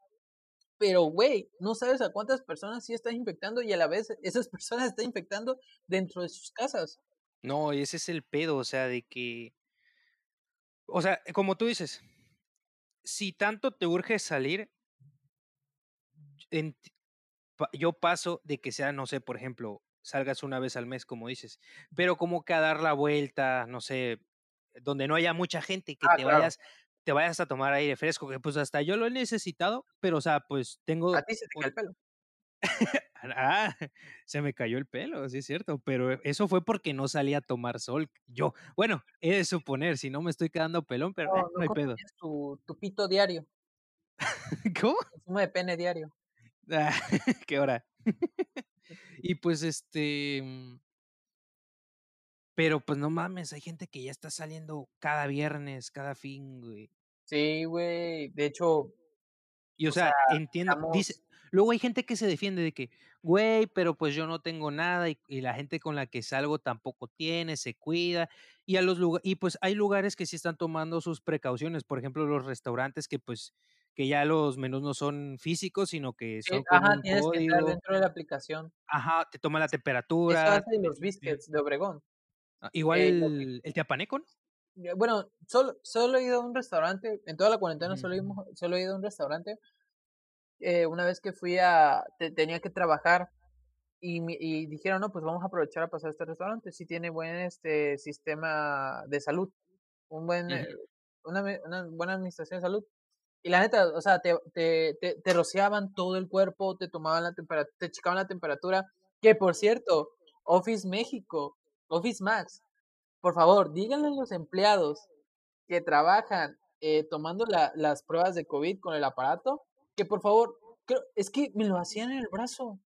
Pero, güey, no sabes a cuántas personas sí estás infectando y a la vez esas personas están infectando dentro de sus casas. No, ese es el pedo, o sea, de que. O sea, como tú dices, si tanto te urge salir, yo paso de que sea, no sé, por ejemplo, salgas una vez al mes, como dices, pero como que a dar la vuelta, no sé, donde no haya mucha gente, que ah, te vayas te vayas a tomar aire fresco, que pues hasta yo lo he necesitado, pero o sea, pues tengo... A ti se te cae el pelo. ah, se me cayó el pelo, sí es cierto, pero eso fue porque no salí a tomar sol. Yo, bueno, he de suponer, si no me estoy quedando pelón, pero no, no, hay pedo. Tu, tu pito diario. ¿Cómo? Consumo de pene diario. Ah, ¿Qué hora? y pues este. Pero pues no mames, hay gente que ya está saliendo cada viernes, cada fin, güey. Sí, güey. De hecho. Y o, sea, entiendo. Dice, luego hay gente que se defiende de que, güey, pero pues yo no tengo nada y, la gente con la que salgo tampoco tiene, se cuida. Y a los y pues hay lugares que sí están tomando sus precauciones. Por ejemplo, los restaurantes que pues que ya los menús no son físicos, sino que son ajá, tienes que estar dentro de la aplicación. Ajá, te toma la temperatura. Eso los biscuits de Obregón. Ah, igual el, el Teapaneco, ¿no? Bueno, solo, solo he ido a un restaurante, en toda la cuarentena solo, solo he ido a un restaurante. Eh, una vez que fui a, tenía que trabajar y, y dijeron, no, pues vamos a aprovechar a pasar a este restaurante, si tiene buen este sistema de salud, un buen, eh, una, una buena administración de salud. Y la neta, o sea, te, te, te, rociaban todo el cuerpo, te tomaban la temperatura, te checaban la temperatura. Que por cierto, Office México, Office Max, por favor, díganle a los empleados que trabajan eh, tomando la, las pruebas de COVID con el aparato, que por favor, es que me lo hacían en el brazo.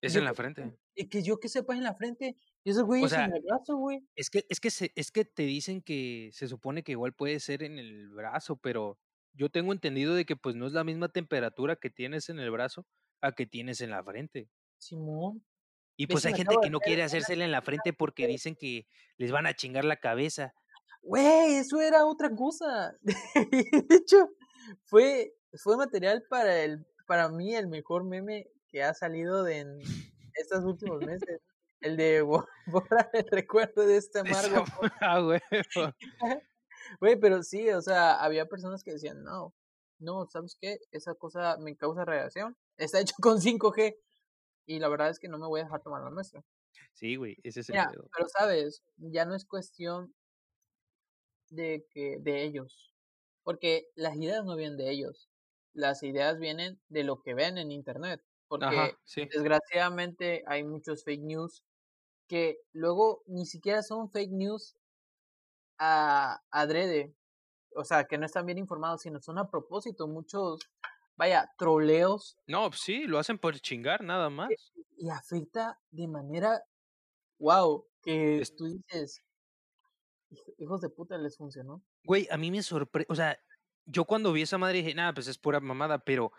Es en la frente. Y que yo que sepa en la frente. Y esos güeyes en el brazo, güey. Es que, es, que es que te dicen que se supone que igual puede ser en el brazo, pero yo tengo entendido de que pues no es la misma temperatura que tienes en el brazo a que tienes en la frente. Simón. Y pues hay gente que no quiere hacérsela en la frente porque dicen que les van a chingar la cabeza. Güey, eso era otra cosa. De hecho, fue, fue material para el, para mí el mejor meme que ha salido de en estos últimos meses. El de borrar el recuerdo de este amargo. Ah, güey. Güey, pero sí, o sea, había personas que decían, no, no, ¿sabes qué? Esa cosa me causa radiación. Está hecho con 5G. Y la verdad es que no me voy a dejar tomar la nuestra. Sí, güey, ese es el Mira, Pero sabes, ya no es cuestión de que de ellos. Porque las ideas no vienen de ellos. Las ideas vienen de lo que ven en internet. Porque desgraciadamente hay muchos fake news que luego ni siquiera son fake news a adrede, o sea, que no están bien informados, sino son a propósito, muchos, vaya, troleos. No, pues sí, lo hacen por chingar nada más. Y, afecta de manera, wow, que tú dices, hijos de puta les funcionó. Güey, a mí me sorprende, o sea, yo cuando vi esa madre dije, nada, pues es pura mamada, pero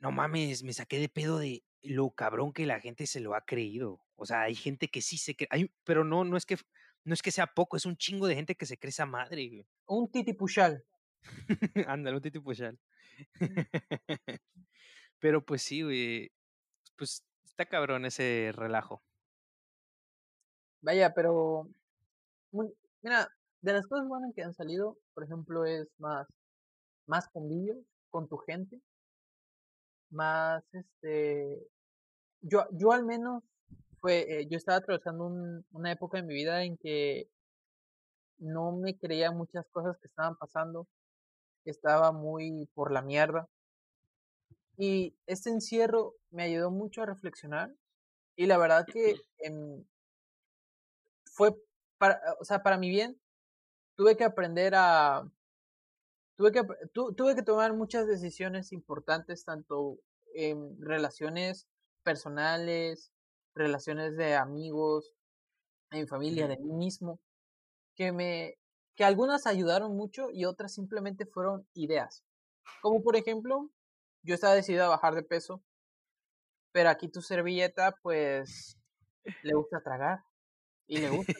no mames, me saqué de pedo de lo cabrón que la gente se lo ha creído. O sea, hay gente que sí se cree, pero no, no es que no es que sea poco, es un chingo de gente que se cree esa madre, Un titi puchal. Ándale, un titi puchal. Pero pues sí, güey. Pues está cabrón ese relajo. Vaya, pero. Mira, de las cosas buenas que han salido, por ejemplo, es más. Más convivio con tu gente. Más este. Yo, yo al menos. Fue, eh, yo estaba atravesando una época en mi vida en que no me creía muchas cosas que estaban pasando. Estaba muy por la mierda. Y este encierro me ayudó mucho a reflexionar. Y la verdad que fue para, o sea, para mi bien. Tuve que aprender a. Tuve que, tuve que tomar muchas decisiones importantes, tanto en relaciones personales, relaciones de amigos, en familia, de mí mismo que me que algunas ayudaron mucho y otras simplemente fueron ideas. Como por ejemplo, yo estaba decidido a bajar de peso, pero aquí tu servilleta pues le gusta tragar y le gusta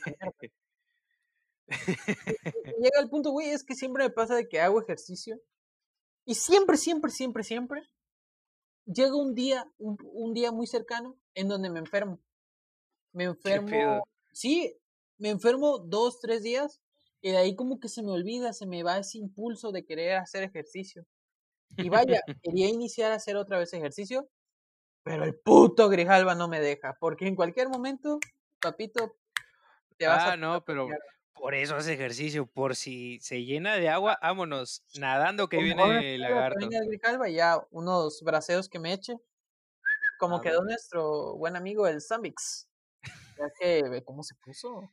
Llega el punto, güey, es que siempre me pasa de que hago ejercicio y siempre, siempre, siempre, siempre llega un día, un, un día muy cercano en donde me enfermo. Me enfermo. Sí, me enfermo dos, tres días y de ahí como que se me olvida, se me va ese impulso de querer hacer ejercicio. Y vaya, quería iniciar a hacer otra vez ejercicio, pero el puto Grijalva no me deja, porque en cualquier momento, papito, te vas ah, no, pero por eso hace ejercicio, por si se llena de agua, vámonos, nadando que viene el lagarto. el Grijalva y ya unos braceos que me eche, como ah, quedó nuestro buen amigo el Zambix. Ya que cómo se puso.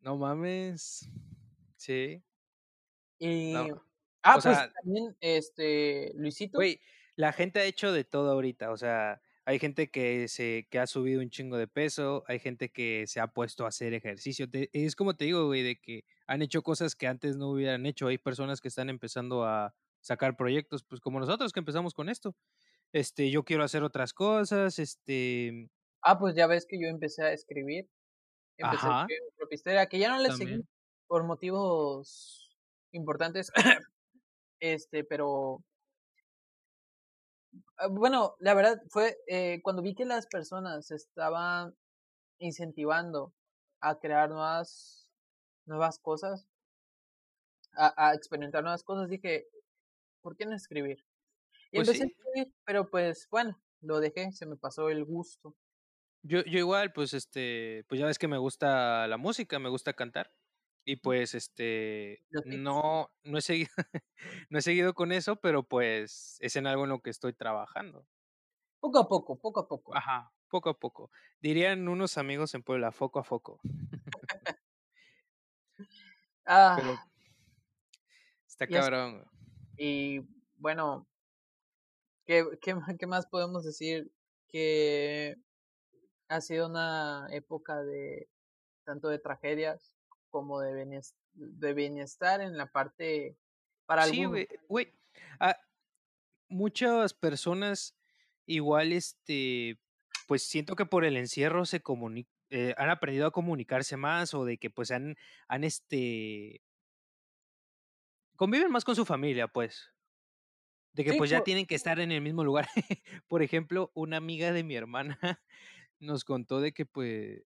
No mames. Sí. Y. Ah, pues también, este, Luisito. Güey, la gente ha hecho de todo ahorita. O sea, hay gente que se que ha subido un chingo de peso, hay gente que se ha puesto a hacer ejercicio. es como te digo, güey, de que han hecho cosas que antes no hubieran hecho. Hay personas que están empezando a sacar proyectos, pues como nosotros que empezamos con esto. Este, yo quiero hacer otras cosas, este. Ah, pues ya ves que yo empecé a escribir empecé a escribir que ya no le seguí por motivos importantes. este, pero ah, bueno, la verdad fue eh, cuando vi que las personas estaban incentivando a crear nuevas, nuevas cosas, a, a experimentar nuevas cosas, dije, ¿por qué no escribir? Y pues empecé a escribir, pero pues bueno, lo dejé, se me pasó el gusto. Yo, yo igual, pues este, pues ya ves que me gusta la música, me gusta cantar. Y pues este no, no he seguido, no he seguido con eso, pero pues es en algo en lo que estoy trabajando. Poco a poco, poco a poco. Ajá, poco a poco. Dirían unos amigos en Puebla, foco a foco. ah, está cabrón. Y bueno, ¿qué, qué, ¿qué más podemos decir? Que ha sido una época de tanto de tragedias como de bienestar, de bienestar en la parte para sí, güey, ah, muchas personas igual este pues siento que por el encierro se eh, han aprendido a comunicarse más o de que pues han han este conviven más con su familia, pues. De que pues ya tienen que estar en el mismo lugar. por ejemplo, una amiga de mi hermana nos contó de que pues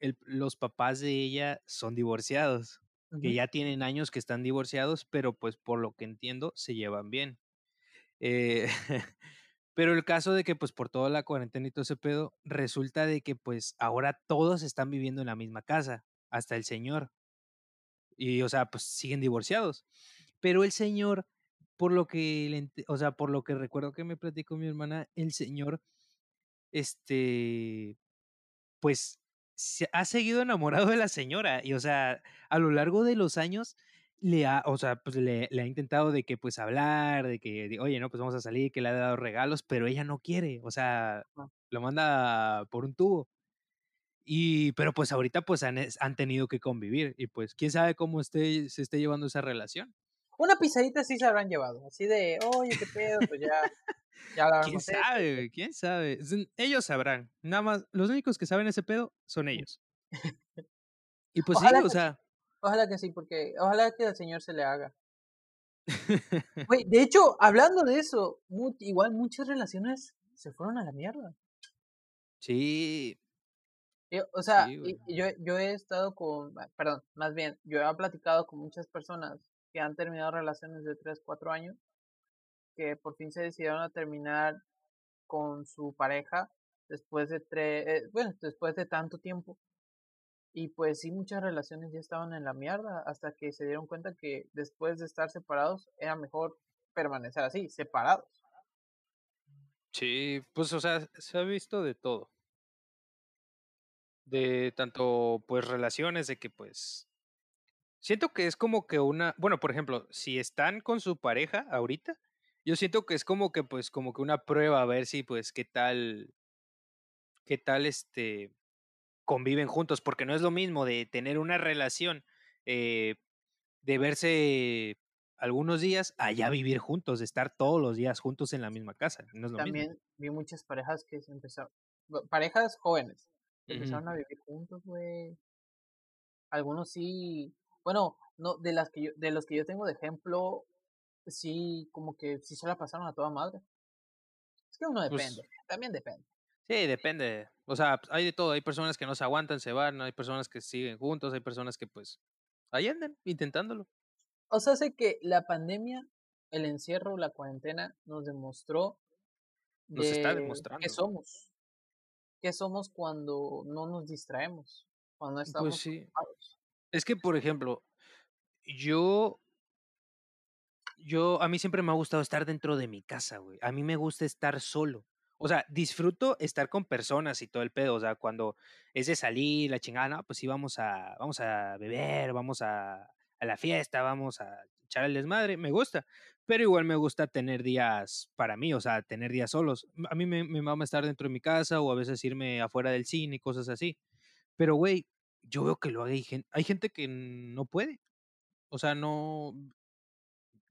los papás de ella son divorciados, que ya tienen años que están divorciados, pero pues por lo que entiendo se llevan bien. Eh, pero el caso de que pues por toda la cuarentena y todo ese pedo, resulta de que pues ahora todos están viviendo en la misma casa, hasta el señor. Y o sea, pues siguen divorciados. Pero el señor, por lo que, o sea, por lo que recuerdo que me platicó mi hermana, el señor este, pues se ha seguido enamorado de la señora y, o sea, a lo largo de los años le ha, o sea, pues le, ha intentado de que pues hablar, de que, oye, no, pues vamos a salir, que le ha dado regalos, pero ella no quiere, o sea, lo manda por un tubo. Y, pero pues ahorita pues han, han tenido que convivir y pues quién sabe cómo esté, se esté llevando esa relación. Una pisadita sí se habrán llevado, así de, oye, qué pedo, pues ya. ¿Quién sabe? ¿Quién sabe? Ellos sabrán. Nada más, los únicos que saben ese pedo son ellos. Y pues sí, o sea. Ojalá que sí, porque ojalá que al Señor se le haga. Güey, de hecho, hablando de eso, igual muchas relaciones se fueron a la mierda. Sí, Yo- o sea, sí, yo, yo he estado con, perdón, más bien, yo he platicado con muchas personas han terminado relaciones de 3, 4 años, que por fin se decidieron a terminar con su pareja después de tres, bueno, después de tanto tiempo. Y pues sí, muchas relaciones ya estaban en la mierda hasta que se dieron cuenta que después de estar separados era mejor permanecer así, separados. Sí, pues, o sea, se ha visto de todo. De tanto, pues, relaciones de que, pues, siento que es como que una, bueno, por ejemplo, si están con su pareja ahorita, yo siento que es como que, pues, como que una prueba a ver si, pues, qué tal, qué tal, este, conviven juntos, porque no es lo mismo de tener una relación, eh, de verse algunos días, a ya vivir juntos, de estar todos los días juntos en la misma casa, no es lo mismo. También vi muchas parejas que se empezaron, parejas jóvenes, que empezaron a vivir juntos, güey. Algunos sí, bueno, no, de las que yo, de los que yo tengo de ejemplo, sí, como que sí se la pasaron a toda madre. Es que uno Pues, depende, también depende. Sí, depende. O sea, hay de todo. Hay personas que no se aguantan, se van, hay personas que siguen juntos, hay personas que pues ahí andan intentándolo. O sea, sé que la pandemia, el encierro, la cuarentena nos demostró Nos está de qué demostrando. somos, qué somos cuando no nos distraemos, cuando Pues estamos sí. ocupados. Es que, por ejemplo, yo, yo, a mí siempre me ha gustado estar dentro de mi casa, güey. A mí me gusta estar solo. O sea, disfruto estar con personas y todo el pedo. O sea, cuando es de salir, la chingada, no, pues sí, vamos a, vamos a beber, vamos a, a la fiesta, vamos a echar el desmadre. Me gusta. Pero igual me gusta tener días para mí, o sea, tener días solos. A mí me, me mama estar dentro de mi casa o a veces irme afuera del cine y cosas así. Pero, güey, yo veo que lo gente, hay gente que no puede. O sea, no,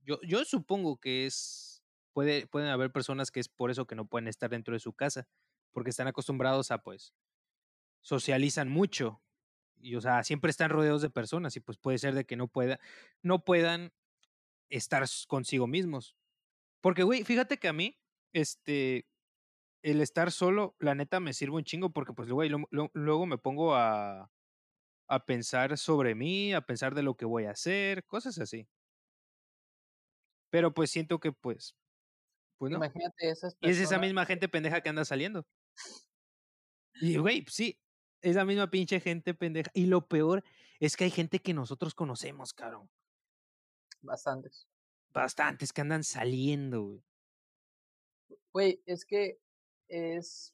yo, yo supongo que es, puede, pueden haber personas que es por eso que no pueden estar dentro de su casa, porque están acostumbrados a, pues, socializan mucho y, o sea, siempre están rodeados de personas y pues puede ser de que no pueda, no puedan estar consigo mismos. Porque, güey, fíjate que a mí, este, el estar solo, la neta me sirve un chingo porque, pues, güey, lo- luego me pongo a, a pensar sobre mí, a pensar de lo que voy a hacer, cosas así. Pero pues siento que, pues, pues no. Imagínate esas Y es esa personas, misma gente pendeja que anda saliendo. Y, güey, pues, sí, es la misma pinche gente pendeja. Y lo peor es que hay gente que nosotros conocemos, cabrón. bastantes. Bastantes que andan saliendo, güey. Güey, es que es,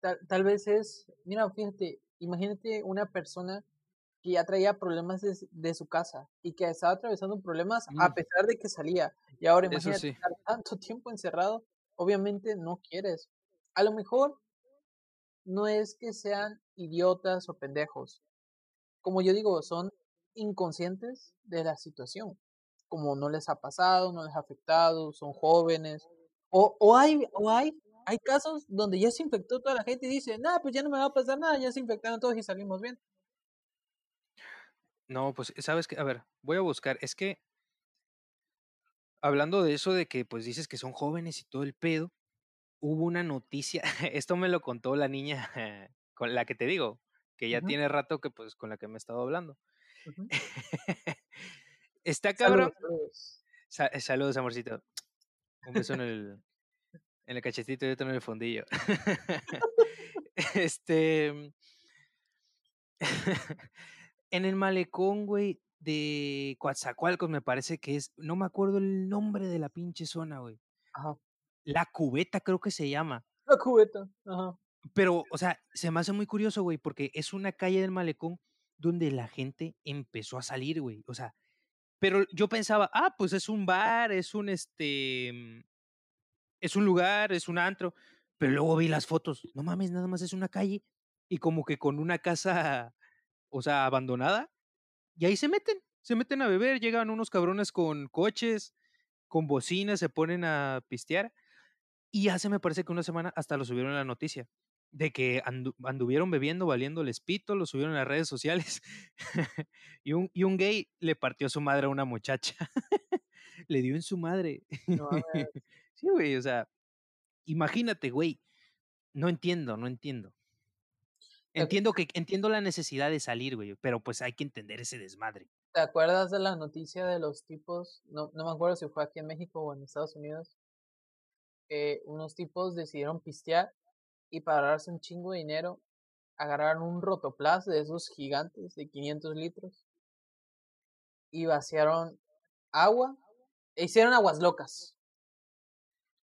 tal, tal vez es, mira, fíjate, imagínate una persona que ya traía problemas de, su casa y que estaba atravesando problemas a Mm, pesar de que salía. Y ahora eso imagínate sí. estar tanto tiempo encerrado, obviamente no quieres. A lo mejor no es que sean idiotas o pendejos. Como yo digo, son inconscientes de la situación. Como no les ha pasado, no les ha afectado, son jóvenes. O, o hay, o hay, hay casos donde ya se infectó toda la gente y dice, nah, pues ya no me va a pasar nada, ya se infectaron todos y salimos bien. No, pues, ¿sabes qué? A ver, voy a buscar. Es que, hablando de eso de que, pues, dices que son jóvenes y todo el pedo, hubo una noticia, esto me lo contó la niña con la que te digo, que ya tiene rato que, pues, con la que me he estado hablando. Está Saludos, cabrón. saludos. Sa- eh, saludos, amorcito. Un beso en el, en el cachetito y otro en el fondillo. este. en el malecón, güey, de Coatzacoalcos, me parece que es. No me acuerdo el nombre de la pinche zona, güey. Ajá. La cubeta, creo que se llama. La cubeta. Ajá. Pero, o sea, se me hace muy curioso, güey, porque es una calle del malecón donde la gente empezó a salir, güey. O sea, pero yo pensaba, ah, pues es un bar, es un este. Es un lugar, es un antro. Pero luego vi las fotos. No mames, nada más es una calle. Y como que con una casa, o sea, abandonada. Y ahí se meten. Se meten a beber. Llegan unos cabrones con coches, con bocinas, se ponen a pistear. Y hace, me parece que una semana hasta lo subieron en la noticia. de que anduvieron bebiendo, valiendo el espito, lo subieron a las redes sociales y, un, y un gay le partió su madre a una muchacha. le dio en su madre. Sí, güey, o sea, imagínate, güey. No entiendo, no entiendo. Entiendo que entiendo la necesidad de salir, güey, pero pues hay que entender ese desmadre. ¿Te acuerdas de la noticia de los tipos? No, no me acuerdo si fue aquí en México o en Estados Unidos. Que unos tipos decidieron pistear y para darse un chingo de dinero agarraron un rotoplas de esos gigantes de 500 litros y vaciaron agua e hicieron aguas locas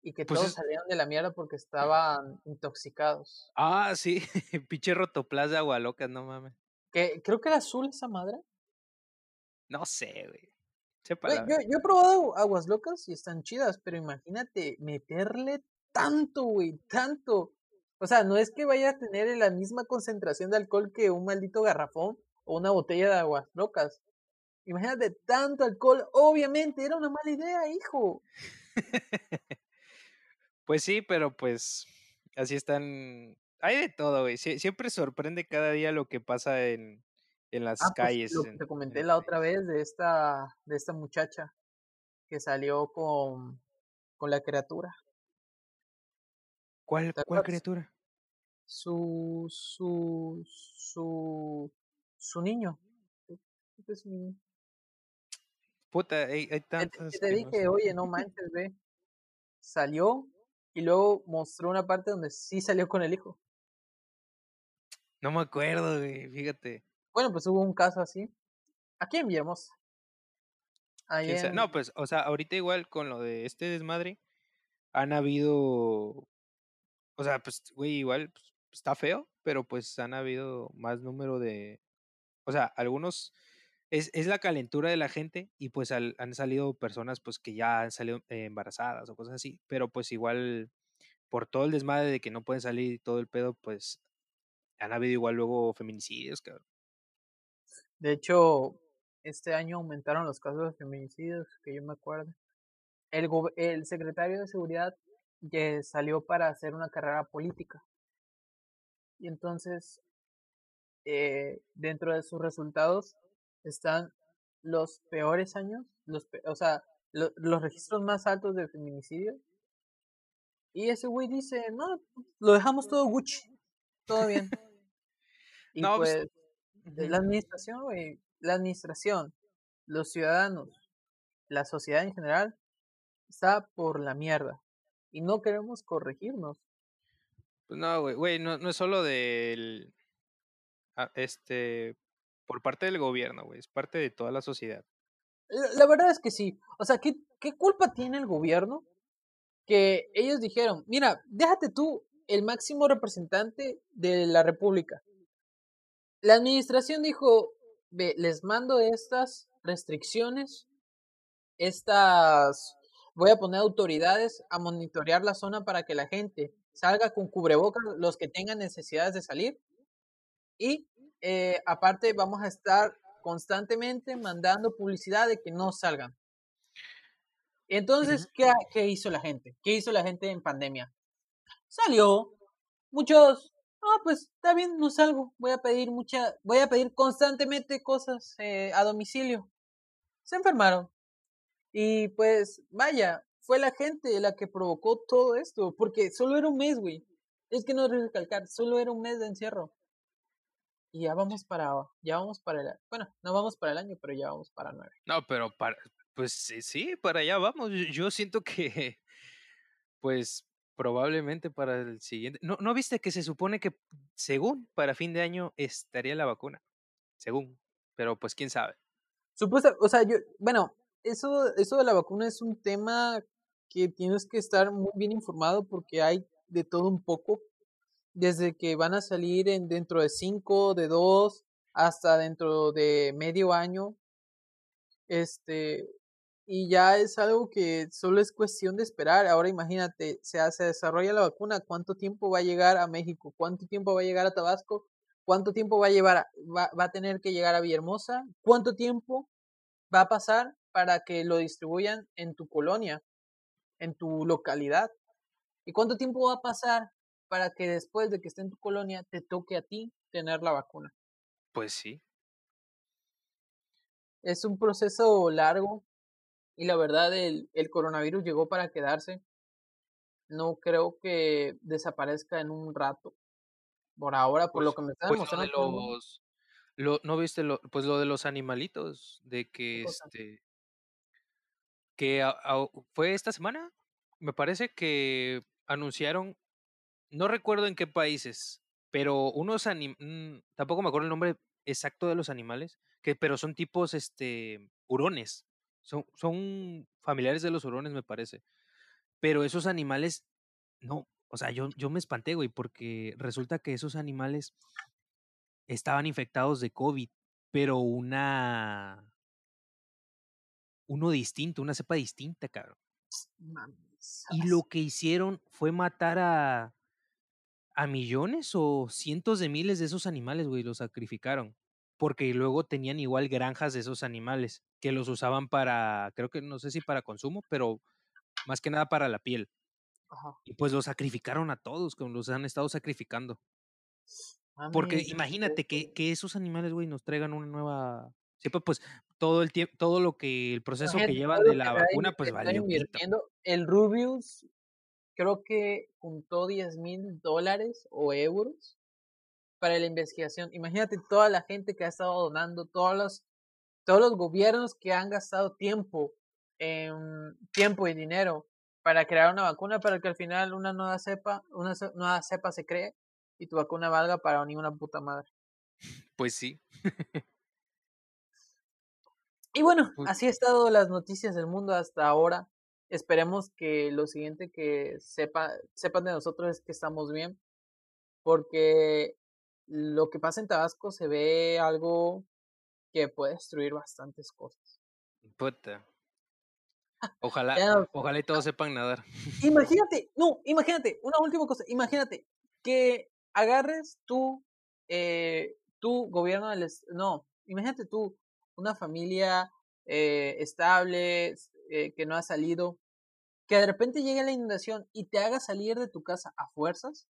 y que pues todos salieron de la mierda porque estaban intoxicados. Ah, sí, pinche rotoplas de agua loca, no mames. Que creo que era azul esa madre. No sé, güey. yo, yo, he probado aguas locas y están chidas, pero imagínate meterle tanto, güey, tanto. O sea, no es que vaya a tener la misma concentración de alcohol que un maldito garrafón o una botella de aguas locas. Imagínate tanto alcohol. Obviamente, era una mala idea, hijo. Pues sí, pero pues así están. Hay de todo, güey. siempre sorprende cada día lo que pasa en, en las ah, pues, calles. lo que te comenté la otra vez de esta, de esta muchacha que salió con, con la criatura. ¿Cuál, ¿cuál criatura? Su, su, su, su niño. Puta, hay, hay tantas. Te, te dije, oye, no manches, ve. Salió y luego mostró una parte donde sí salió con el hijo. No me acuerdo, güey, fíjate. Bueno, pues hubo un caso así. Aquí en Villahermosa. No, pues, o sea, ahorita igual con lo de este desmadre, han habido, o sea, pues, güey, igual pues, está feo, pero pues han habido más número de, o sea, algunos, es, es la calentura de la gente y pues han salido personas pues que ya han salido embarazadas o cosas así, pero pues igual por todo el desmadre de que no pueden salir y todo el pedo, pues han habido igual luego feminicidios, cabrón. De hecho, este año aumentaron los casos de feminicidios, que yo me acuerdo. El, el secretario de Seguridad salió para hacer una carrera política. Y entonces, eh, dentro de sus resultados están los peores años, los o sea, los registros más altos de feminicidio. Y ese güey dice, no, lo dejamos todo Gucci, todo bien. y no, pues, pues la administración, güey, la administración, los ciudadanos, la sociedad en general, está por la mierda. Y no queremos corregirnos. Pues no, güey, güey, no, no es solo del, ah, este, por parte del gobierno, güey, es parte de toda la sociedad. La, verdad es que sí. O sea, ¿qué, ¿qué culpa tiene el gobierno? Que ellos dijeron, mira, déjate tú el máximo representante de la República. La administración dijo, ve, les mando estas restricciones, estas, voy a poner autoridades a monitorear la zona para que la gente salga con cubrebocas, los que tengan necesidades de salir, y eh, aparte vamos a estar constantemente mandando publicidad de que no salgan. Entonces, ¿qué, ¿qué hizo la gente? ¿Qué hizo la gente en pandemia? Salió, muchos ah, pues está bien, no salgo, voy a pedir mucha, voy a pedir constantemente cosas eh, a domicilio. Se enfermaron. Y pues, vaya, fue la gente la que provocó todo esto, porque solo era un mes, güey. Es que no recalcar, solo era un mes de encierro. Y ya vamos para, ya vamos para el, bueno, no vamos para el año, pero ya vamos para nueve. No, pero para, pues sí, para allá vamos. Yo siento que, pues, probablemente para el siguiente. ¿No, ¿No viste que se supone que según para fin de año estaría la vacuna? Según, pero pues quién sabe. Supuesta, o sea, yo, bueno, eso, eso de la vacuna es un tema que tienes que estar muy bien informado porque hay de todo un poco, desde que van a salir en dentro de cinco, de dos, hasta dentro de medio año. Este, y ya es algo que solo es cuestión de esperar. Ahora imagínate, se, se desarrolla la vacuna, ¿cuánto tiempo va a llegar a México? ¿Cuánto tiempo va a llegar a Tabasco? ¿Cuánto tiempo va a llevar va, va, a tener que llegar a Villahermosa? ¿Cuánto tiempo va a pasar para que lo distribuyan en tu colonia, en tu localidad? ¿Y cuánto tiempo va a pasar para que después de que esté en tu colonia te toque a ti tener la vacuna. Pues sí. Es un proceso largo y la verdad el, el coronavirus llegó para quedarse. No creo que desaparezca en un rato. Por ahora, por lo Pues, que me está pues lo de los lo ¿no viste lo pues lo de los animalitos? De ¿Qué que, este que a ¿fue esta semana? Me parece que anunciaron, no recuerdo en qué países, pero unos anim mm, tampoco me acuerdo el nombre exacto de los animales, que pero son tipos, este, hurones. Son son familiares de los hurones, me parece. Pero esos animales no, o sea, yo yo me espanté, güey, porque resulta que esos animales estaban infectados de COVID, pero una uno distinto, una cepa distinta, cabrón. Mames. Y lo que hicieron fue matar a a millones o cientos de miles de esos animales, güey, los sacrificaron, porque luego tenían igual granjas de esos animales, que los usaban para, creo que no sé si para consumo, pero más que nada para la piel. Ajá. Y pues los sacrificaron a todos, como los han estado sacrificando. Porque Mames, imagínate que que esos animales, güey, nos traigan una nueva cepa, pues, todo el tiemp todo lo que el proceso que llevan todo de la vacuna, pues, invirtiendo. El Rubius creo que juntó $10,000 dólares o euros para la investigación. Imagínate toda la gente que ha estado donando, todos los todos los gobiernos que han gastado tiempo, em, tiempo y dinero para crear una vacuna para que al final una nueva cepa una nueva cepa se cree y tu vacuna valga para ni una puta madre. Pues sí. Y bueno, Pu así ha estado las noticias del mundo hasta ahora. Esperemos que lo siguiente que sepa sepan de nosotros es que estamos bien, porque lo que pasa en Tabasco se ve algo que puede destruir bastantes cosas. Puta. Ojalá ojalá y todos sepan nadar. Imagínate, no, imagínate, una última cosa, imagínate que agarres tú, eh, tú, gobierno del no, imagínate tú, una familia, eh, estable, eh, que no ha salido, que de repente llegue la inundación y te haga salir de tu casa a fuerzas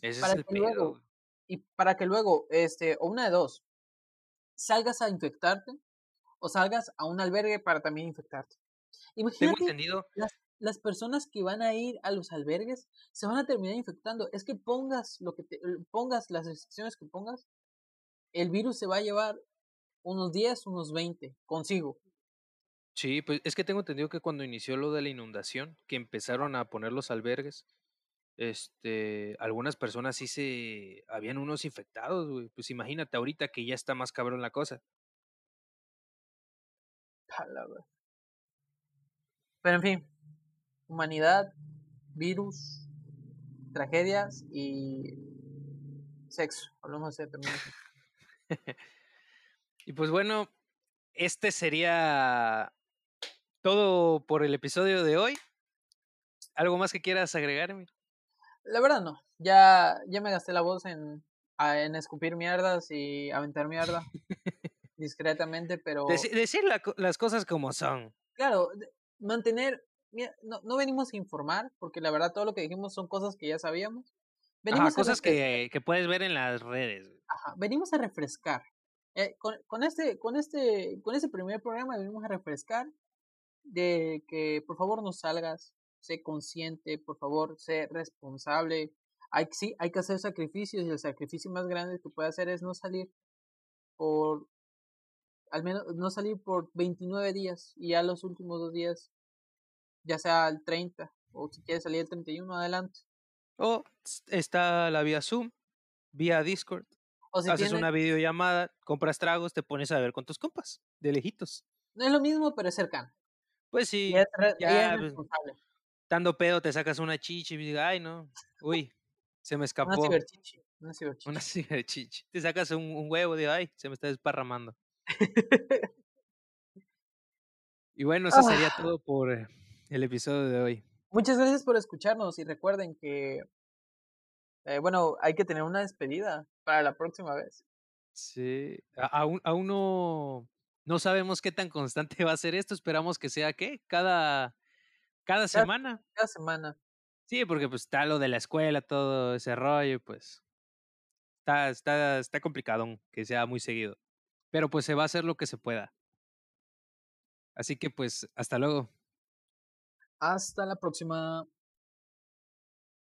Ese es para el que pedo, luego y para que luego, este, o una de 2, salgas a infectarte o salgas a un albergue para también infectarte. Tengo Imagínate entendido las las personas que van a ir a los albergues se van a terminar infectando. Es que pongas lo que te eh, pongas las restricciones que pongas, el virus se va a llevar unos 10, unos 20 consigo. Sí, pues, es que tengo entendido que cuando inició lo de la inundación, que empezaron a poner los albergues, este, algunas personas sí se habían unos infectados, güey. Pues, imagínate ahorita que ya está más cabrón la cosa. A la ver Pero en fin, humanidad, virus, tragedias y sexo. Hablamos de. Y pues bueno, este sería todo por el episodio de hoy. ¿Algo más que quieras agregarme? La verdad no, ya ya me gasté la voz en ah, en escupir mierdas y aventar mierda discretamente, pero Deci decir la las cosas como son. Claro, mantener mira, no no venimos a informar, porque la verdad todo lo que dijimos son cosas que ya sabíamos. Ajá, Venimos a cosas que que puedes ver en las redes. Ajá, venimos a refrescar. Eh, con con este con este con este primer programa venimos a refrescar de que por favor no salgas, sé consciente, por favor, sé responsable. Hay sí, hay que hacer sacrificios y el sacrificio más grande que puede hacer es no salir por al menos no salir por 29 días y ya los últimos 2 días, ya sea el 30 o si quieres salir el 31 adelante. O está la vía Zoom, vía Discord. O si Haces tiene una videollamada, compras tragos, te pones a ver con tus compas, de lejitos. No es lo mismo, pero es cercano. Pues Y sí, es re y es ya, pues responsable. estando pedo te sacas una chichi y dices: "Ay no, uy, se me Una escapó". ciberchichi, una Una ciberchichi. ciberchichi. Te sacas un un huevo de: "Ay, se me está desparramando". Y bueno, eso sería Ah. todo por el episodio de hoy. Muchas gracias por escucharnos y recuerden que eh, bueno, hay que tener una despedida para la próxima vez. Sí, a aún aún no no sabemos qué tan constante va a ser esto, esperamos que sea, ¿qué? Cada cada Cada semana. cada semana. Sí, porque pues está lo de la escuela, todo ese rollo, pues está, está, está complicado que sea muy seguido. Pero pues se va a hacer lo que se pueda. Así que pues, hasta luego. Hasta la próxima.